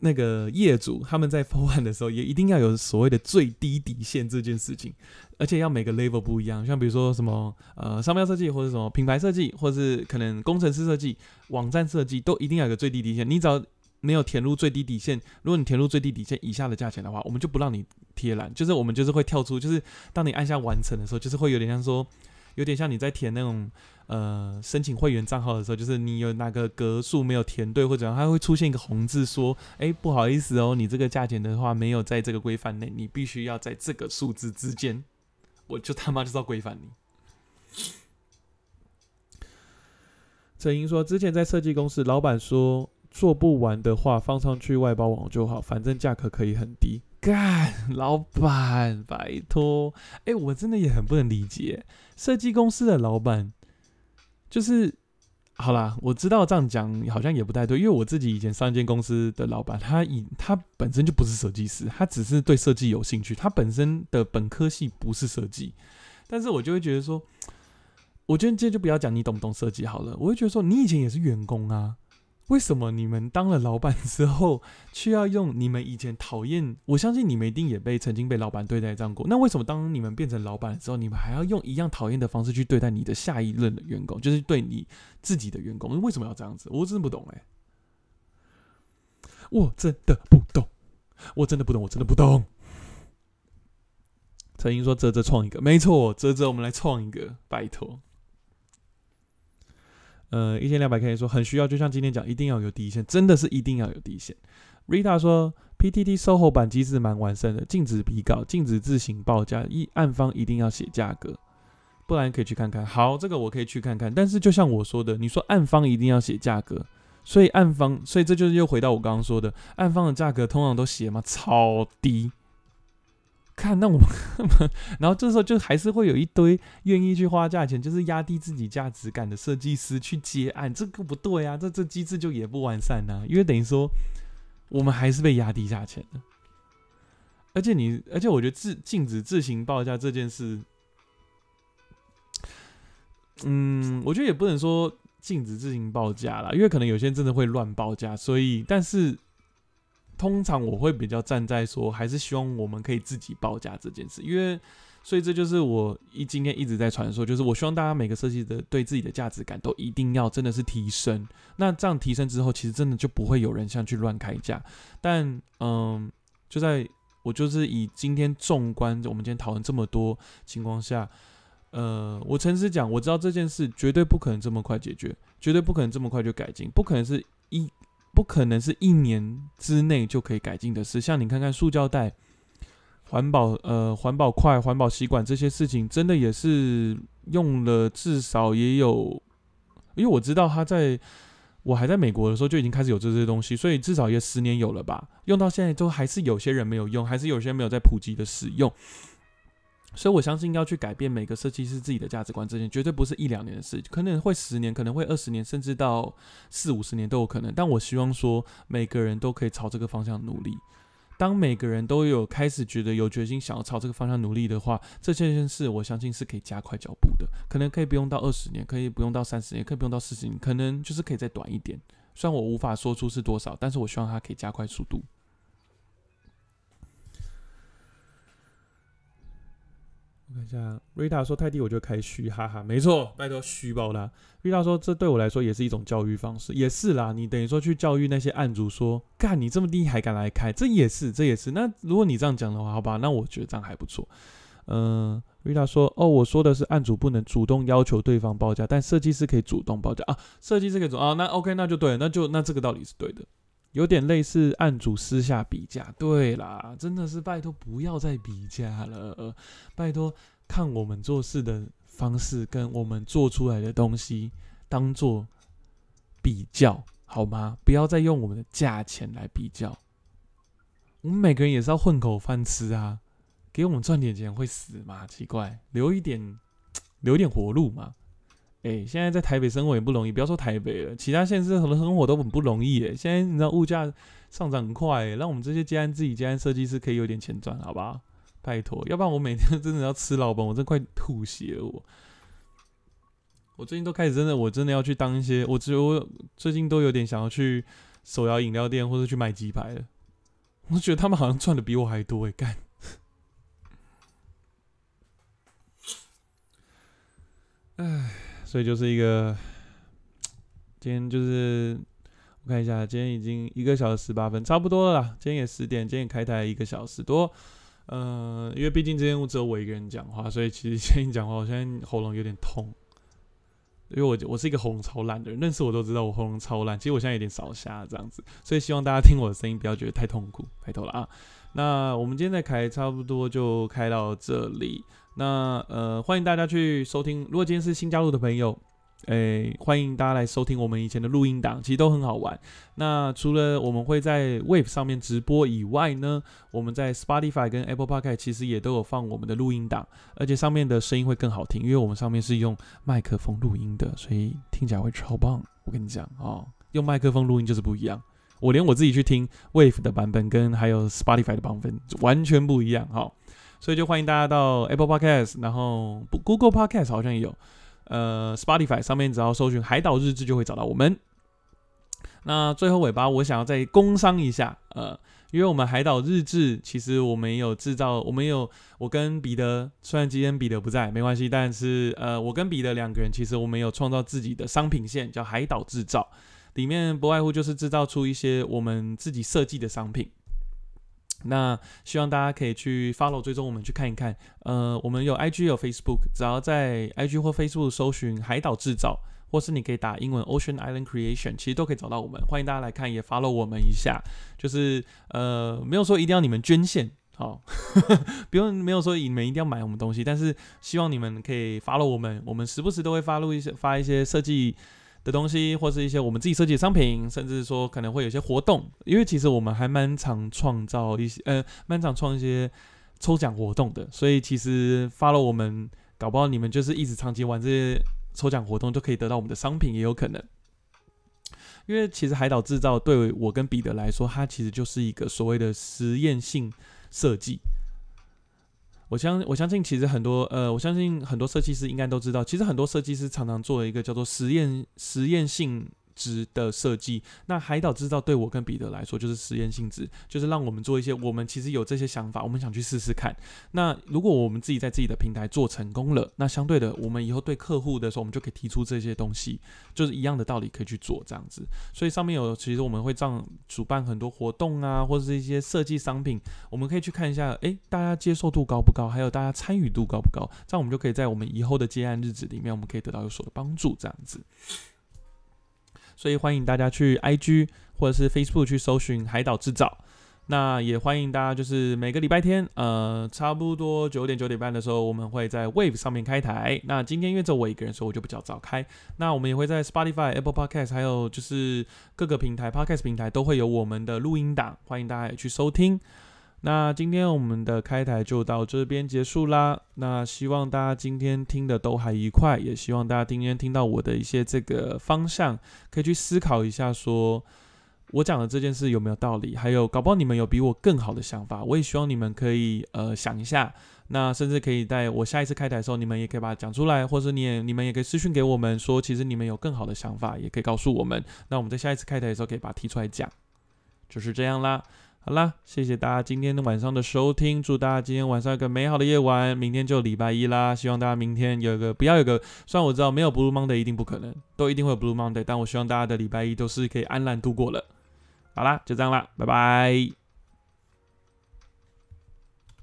那个业主他们在方案的时候，也一定要有所谓的最低底线这件事情，而且要每个 level 不一样。像比如说什么呃商标设计，或者什么品牌设计，或是可能工程师设计、网站设计，都一定要有个最低底线。你只要没有填入最低底线，如果你填入最低底线以下的价钱的话，我们就不让你贴栏，就是我们就是会跳出，就是当你按下完成的时候，就是会有点像说。有点像你在填那种呃申请会员账号的时候，就是你有哪个格数没有填对或者怎样，它会出现一个红字说：“哎，不好意思哦，你这个价钱的话没有在这个规范内，你必须要在这个数字之间。”我就他妈就是要规范你。陈英说：“之前在设计公司，老板说做不完的话放上去外包网就好，反正价格可以很低。”干，老板，拜托！哎，我真的也很不能理解，设计公司的老板，就是好啦，我知道这样讲好像也不太对，因为我自己以前上一间公司的老板，他以他本身就不是设计师，他只是对设计有兴趣，他本身的本科系不是设计，但是我就会觉得说，我觉得这就不要讲你懂不懂设计好了，我会觉得说，你以前也是员工啊。为什么你们当了老板之后，却要用你们以前讨厌？我相信你们一定也被曾经被老板对待这样过。那为什么当你们变成老板之后，你们还要用一样讨厌的方式去对待你的下一任的员工？就是对你自己的员工，为什么要这样子？我真的不懂哎，我真的不懂，我真的不懂，我真的不懂。陈英说：“泽泽创一个，没错，泽泽，我们来创一个，拜托。”呃，一千两百 K 说很需要，就像今天讲，一定要有底线，真的是一定要有底线。Rita 说，PTT SOHO 版机制蛮完善的，禁止比稿，禁止自行报价，一案方一定要写价格。不然可以去看看。好，这个我可以去看看。但是就像我说的，你说暗方一定要写价格，所以暗方，所以这就是又回到我刚刚说的，暗方的价格通常都写嘛超低。看，那我们，然后这时候就还是会有一堆愿意去花价钱，就是压低自己价值感的设计师去接案，这个不对啊，这这机制就也不完善呐，因为等于说我们还是被压低价钱的。而且你，而且我觉得自禁止自行报价这件事，嗯，我觉得也不能说禁止自行报价啦，因为可能有些人真的会乱报价，所以，但是。通常我会比较站在说，还是希望我们可以自己报价这件事，因为，所以这就是我一今天一直在传说，就是我希望大家每个设计的对自己的价值感都一定要真的是提升。那这样提升之后，其实真的就不会有人像去乱开价。但嗯，就在我就是以今天纵观我们今天讨论这么多情况下，呃，我诚实讲，我知道这件事绝对不可能这么快解决，绝对不可能这么快就改进，不可能是。不可能是一年之内就可以改进的事。像你看看塑胶袋、环保呃环保筷、环保吸管这些事情，真的也是用了至少也有，因为我知道他在我还在美国的时候就已经开始有这些东西，所以至少也十年有了吧。用到现在都还是有些人没有用，还是有些人没有在普及的使用。所以，我相信要去改变每个设计师自己的价值观，这件绝对不是一两年的事，可能会十年，可能会二十年，甚至到四五十年都有可能。但我希望说，每个人都可以朝这个方向努力。当每个人都有开始觉得有决心想要朝这个方向努力的话，这件事我相信是可以加快脚步的。可能可以不用到二十年，可以不用到三十年，可以不用到四十年，可能就是可以再短一点。虽然我无法说出是多少，但是我希望它可以加快速度。看一下，瑞塔说泰迪，我就开虚，哈哈，没错，拜托虚爆他。瑞塔说，这对我来说也是一种教育方式，也是啦。你等于说去教育那些案主，说干你这么低还敢来开，这也是，这也是。那如果你这样讲的话，好吧，那我觉得这样还不错。嗯，瑞塔说，哦，我说的是案主不能主动要求对方报价，但设计师可以主动报价啊，设计师可以主啊，那 OK，那就对，那就那这个道理是对的。有点类似案主私下比价，对啦，真的是拜托不要再比价了，拜托看我们做事的方式跟我们做出来的东西当做比较好吗？不要再用我们的价钱来比较，我们每个人也是要混口饭吃啊，给我们赚点钱会死吗？奇怪，留一点留一点活路嘛。哎，现在在台北生活也不容易，不要说台北了，其他县市很多生活都很不容易。哎，现在你知道物价上涨很快，让我们这些接案自己接案设计师可以有点钱赚，好不好？拜托，要不然我每天 真的要吃老本，我真快吐血了。我，我最近都开始真的，我真的要去当一些，我只有最近都有点想要去手摇饮料店或者去买鸡排了。我觉得他们好像赚的比我还多，哎，干。哎。所以就是一个，今天就是我看一下，今天已经一个小时十八分，差不多了啦。今天也十点，今天开台一个小时多。呃，因为毕竟今天只有我一个人讲话，所以其实今天讲话，我现在喉咙有点痛。因为我我是一个喉咙超烂的人，认识我都知道我喉咙超烂。其实我现在有点少瞎这样子，所以希望大家听我的声音不要觉得太痛苦，拜托了啊。那我们今天在开，差不多就开到这里。那呃，欢迎大家去收听。如果今天是新加入的朋友，诶，欢迎大家来收听我们以前的录音档，其实都很好玩。那除了我们会在 Wave 上面直播以外呢，我们在 Spotify 跟 Apple Podcast 其实也都有放我们的录音档，而且上面的声音会更好听，因为我们上面是用麦克风录音的，所以听起来会超棒。我跟你讲哦，用麦克风录音就是不一样。我连我自己去听 Wave 的版本跟还有 Spotify 的版本完全不一样哈。所以就欢迎大家到 Apple Podcast，然后 Google Podcast 好像也有，呃，Spotify 上面只要搜寻“海岛日志”就会找到我们。那最后尾巴，我想要再工商一下，呃，因为我们海岛日志其实我们有制造，我们有我跟彼得，虽然今天彼得不在，没关系，但是呃，我跟彼得两个人其实我们有创造自己的商品线，叫海岛制造，里面不外乎就是制造出一些我们自己设计的商品。那希望大家可以去 follow 追踪我们去看一看，呃，我们有 IG 有 Facebook，只要在 IG 或 Facebook 搜寻海岛制造，或是你可以打英文 Ocean Island Creation，其实都可以找到我们。欢迎大家来看，也 follow 我们一下。就是呃，没有说一定要你们捐献，好，不用没有说你们一定要买我们东西，但是希望你们可以 follow 我们，我们时不时都会发录一些发一些设计的东西，或是一些我们自己设计的商品，甚至说可能会有些活动，因为其实我们还蛮常创造一些呃，蛮常创一些抽奖活动的，所以其实发了我们，搞不好你们就是一直长期玩这些抽奖活动，就可以得到我们的商品，也有可能。因为其实海岛制造对我跟彼得来说，它其实就是一个所谓的实验性设计。我相我相信，其实很多呃，我相信很多设计师应该都知道，其实很多设计师常常做一个叫做实验实验性。值的设计，那海岛制造对我跟彼得来说就是实验性质，就是让我们做一些我们其实有这些想法，我们想去试试看。那如果我们自己在自己的平台做成功了，那相对的，我们以后对客户的时候，我们就可以提出这些东西，就是一样的道理可以去做这样子。所以上面有，其实我们会这样主办很多活动啊，或者是一些设计商品，我们可以去看一下，诶，大家接受度高不高，还有大家参与度高不高，这样我们就可以在我们以后的接案日子里面，我们可以得到有所的帮助这样子。所以欢迎大家去 IG 或者是 Facebook 去搜寻海岛制造。那也欢迎大家，就是每个礼拜天，呃，差不多九点九点半的时候，我们会在 Wave 上面开台。那今天因为只有我一个人，所以我就比较早开。那我们也会在 Spotify、Apple Podcast，还有就是各个平台 Podcast 平台都会有我们的录音档，欢迎大家去收听。那今天我们的开台就到这边结束啦。那希望大家今天听的都还愉快，也希望大家今天听到我的一些这个方向，可以去思考一下，说我讲的这件事有没有道理？还有，搞不好你们有比我更好的想法，我也希望你们可以呃想一下。那甚至可以在我下一次开台的时候，你们也可以把它讲出来，或者你也你们也可以私讯给我们，说其实你们有更好的想法，也可以告诉我们。那我们在下一次开台的时候，可以把它提出来讲，就是这样啦。好啦，谢谢大家今天晚上的收听，祝大家今天晚上有个美好的夜晚。明天就礼拜一啦，希望大家明天有一个不要有个，虽然我知道没有 Blue Monday 一定不可能，都一定会有 Blue Monday，但我希望大家的礼拜一都是可以安然度过了。好啦，就这样啦，拜拜。